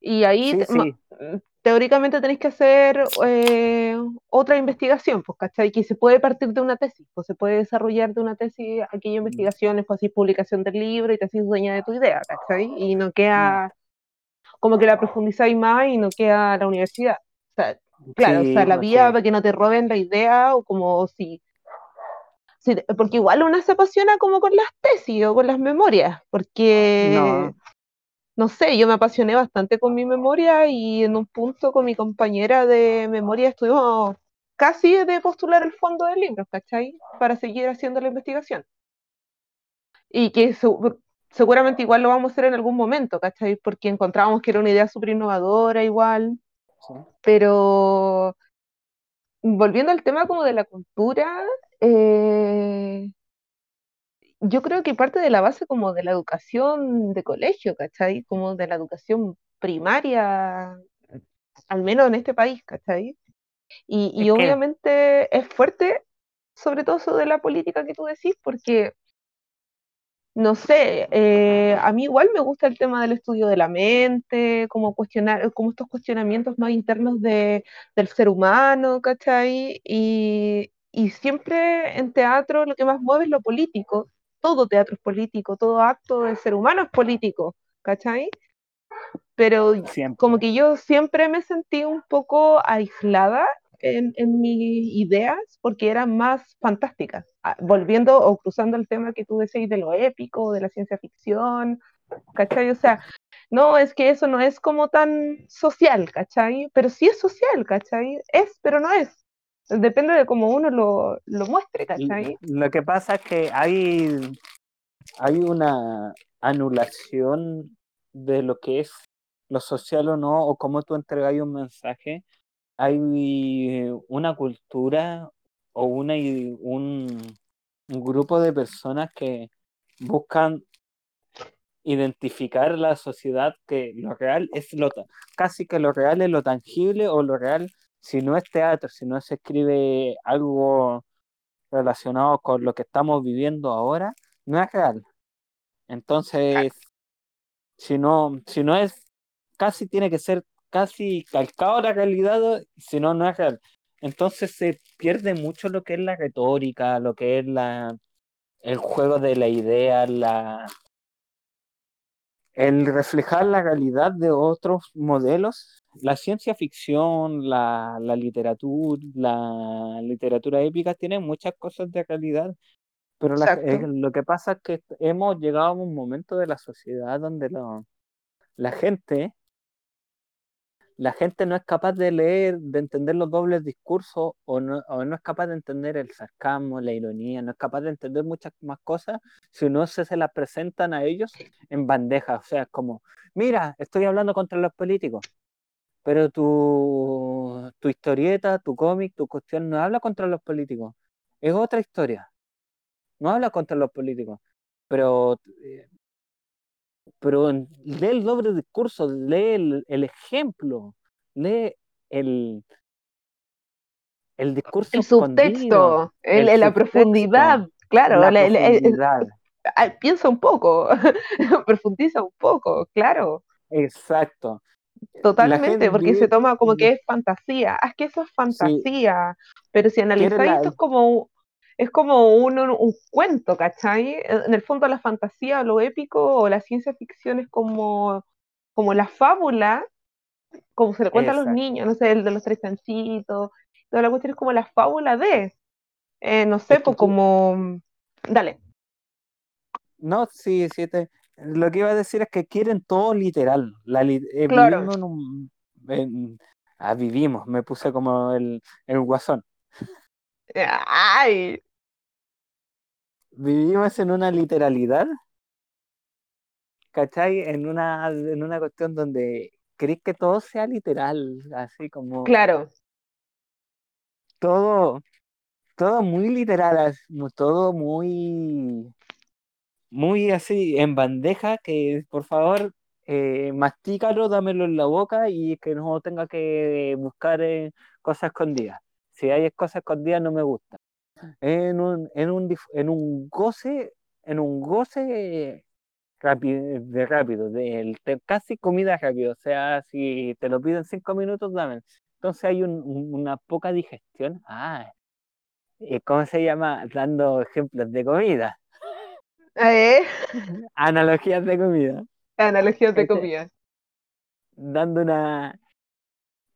Y ahí, Sí, sí, mm, teóricamente tenés que hacer eh, otra investigación, pues, ¿cachai? Que se puede partir de una tesis, pues se puede desarrollar de una tesis aquella investigación, pues así publicación del libro y te haces dueña de tu idea, ¿cachai? Y no queda como que la profundizáis más y no queda la universidad. O sea, claro, o sí, sea, la vía para que no te roben la idea o como si... si- porque igual una se apasiona como con las tesis o con las memorias, porque No, no sé, yo me apasioné bastante con mi memoria y en un punto con mi compañera de memoria estuvimos casi de postular el fondo del libro, ¿cachai? Para seguir haciendo la investigación. Y que segu- seguramente igual lo vamos a hacer en algún momento, ¿cachai? Porque encontramos que era una idea súper innovadora igual, sí. pero volviendo al tema como de la cultura, eh, yo creo que parte de la base como de la educación de colegio, ¿cachai? Como de la educación primaria, al menos en este país, ¿cachai? Y, y Es que- obviamente es fuerte, sobre todo eso de la política que tú decís, porque, no sé, eh, a mí igual me gusta el tema del estudio de la mente, como cuestionar, como estos cuestionamientos más internos de, del ser humano, ¿cachai? Y, y siempre en teatro lo que más mueve es lo político, todo teatro es político, todo acto del ser humano es político, ¿cachai? Pero Siempre. como que yo siempre me sentí un poco aislada en, en mis ideas porque eran más fantásticas. Ah, Volviendo o cruzando el tema que tú decís de lo épico, de la ciencia ficción, ¿cachai? O sea, no, es que eso no es como tan social, ¿cachai? Pero sí es social, ¿cachai? Es, pero no es. Depende de cómo uno lo, lo muestre, ¿cachai? Lo que pasa es que hay, hay una anulación de lo que es lo social o no, o cómo tú entregáis un mensaje. Hay una cultura o una, un, un grupo de personas que buscan identificar la sociedad que lo real es lo casi que lo real es lo tangible o lo real si no es teatro, si no se escribe algo relacionado con lo que estamos viviendo ahora, no es real. Entonces, si no, si no es, casi tiene que ser casi calcado la realidad, si no, no es real. Entonces se pierde mucho lo que es la retórica, lo que es la, el juego de la idea, la, el reflejar la realidad de otros modelos, la ciencia ficción, la, la literatura, la literatura épica tiene muchas cosas de realidad, pero la- eh, lo que pasa es que hemos llegado a un momento de la sociedad donde lo- la gente, la gente no es capaz de leer, de entender los dobles discursos o no, o no es capaz de entender el sarcasmo, la ironía, no es capaz de entender muchas más cosas si no se, se las presentan a ellos en bandeja. O sea, es como, mira, estoy hablando contra los políticos, pero tu, tu historieta, tu cómic, tu cuestión no habla contra los políticos, es otra historia, no habla contra los políticos, pero... eh, pero lee el doble discurso, lee el, el ejemplo, lee el, el discurso El subtexto, el- el la subtexto, profundidad, claro, la profundidad. ah, piensa un poco, profundiza un poco, claro, Exacto. totalmente, porque se toma como que es fantasía, ah, es que eso es fantasía, pero si analizáis la- esto es como, es como un, un- un cuento, ¿cachai? En el fondo la fantasía lo épico o la ciencia ficción es como, como la fábula, como se le cuenta a los niños, no sé, el de los tres chanchitos, toda la cuestión es como la fábula de, eh, no sé, pues como, dale, No, sí, sí, te- lo que iba a decir es que quieren todo literal. La, li- eh, Claro. vivimos en un... en- ah, vivimos, me puse como el, el guasón. ay, Vivimos en una literalidad, ¿cachai? En una, en una cuestión donde queréis que todo sea literal, así como claro, todo, todo muy literal, todo muy, muy así en bandeja, que por favor, eh, mastícalo, dámelo en la boca y que no tenga que buscar eh, cosas escondidas. Si hay cosas escondidas no me gusta. En un, en un, en un goce, en un goce rápido, de rápido, de, de casi comida rápido. O sea, si te lo piden cinco minutos, dame. Entonces hay un- un- una poca digestión. Ah, eh, ¿cómo se llama? Dando ejemplos de comida. eh, Analogías de comida. analogías de Este- comida, Dando una,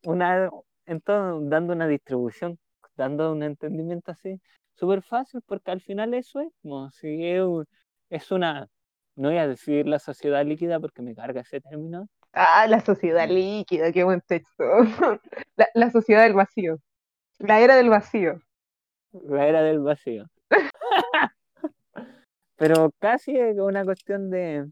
una, entonces, dando una distribución, dando un entendimiento así, súper fácil, porque al final eso es, como si es, es una, no voy a decir la sociedad líquida porque me carga ese término, ah, la sociedad líquida, qué buen texto, la, la sociedad del vacío, la era del vacío, la era del vacío. Pero casi es una cuestión de,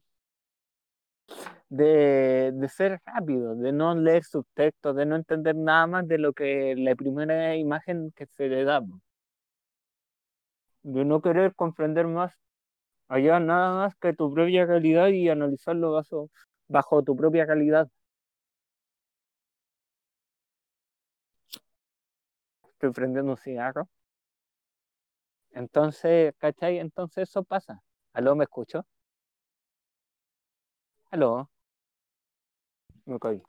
de, de ser rápido, de no leer subtextos, de no entender nada más de lo que la primera imagen que se le da. De no querer comprender más allá nada más que tu propia realidad y analizarlo bajo, bajo tu propia realidad. Estoy prendiendo un cigarro. Entonces, ¿cachai? Entonces eso pasa. ¿Aló, me escucho? ¿Aló? Me caí.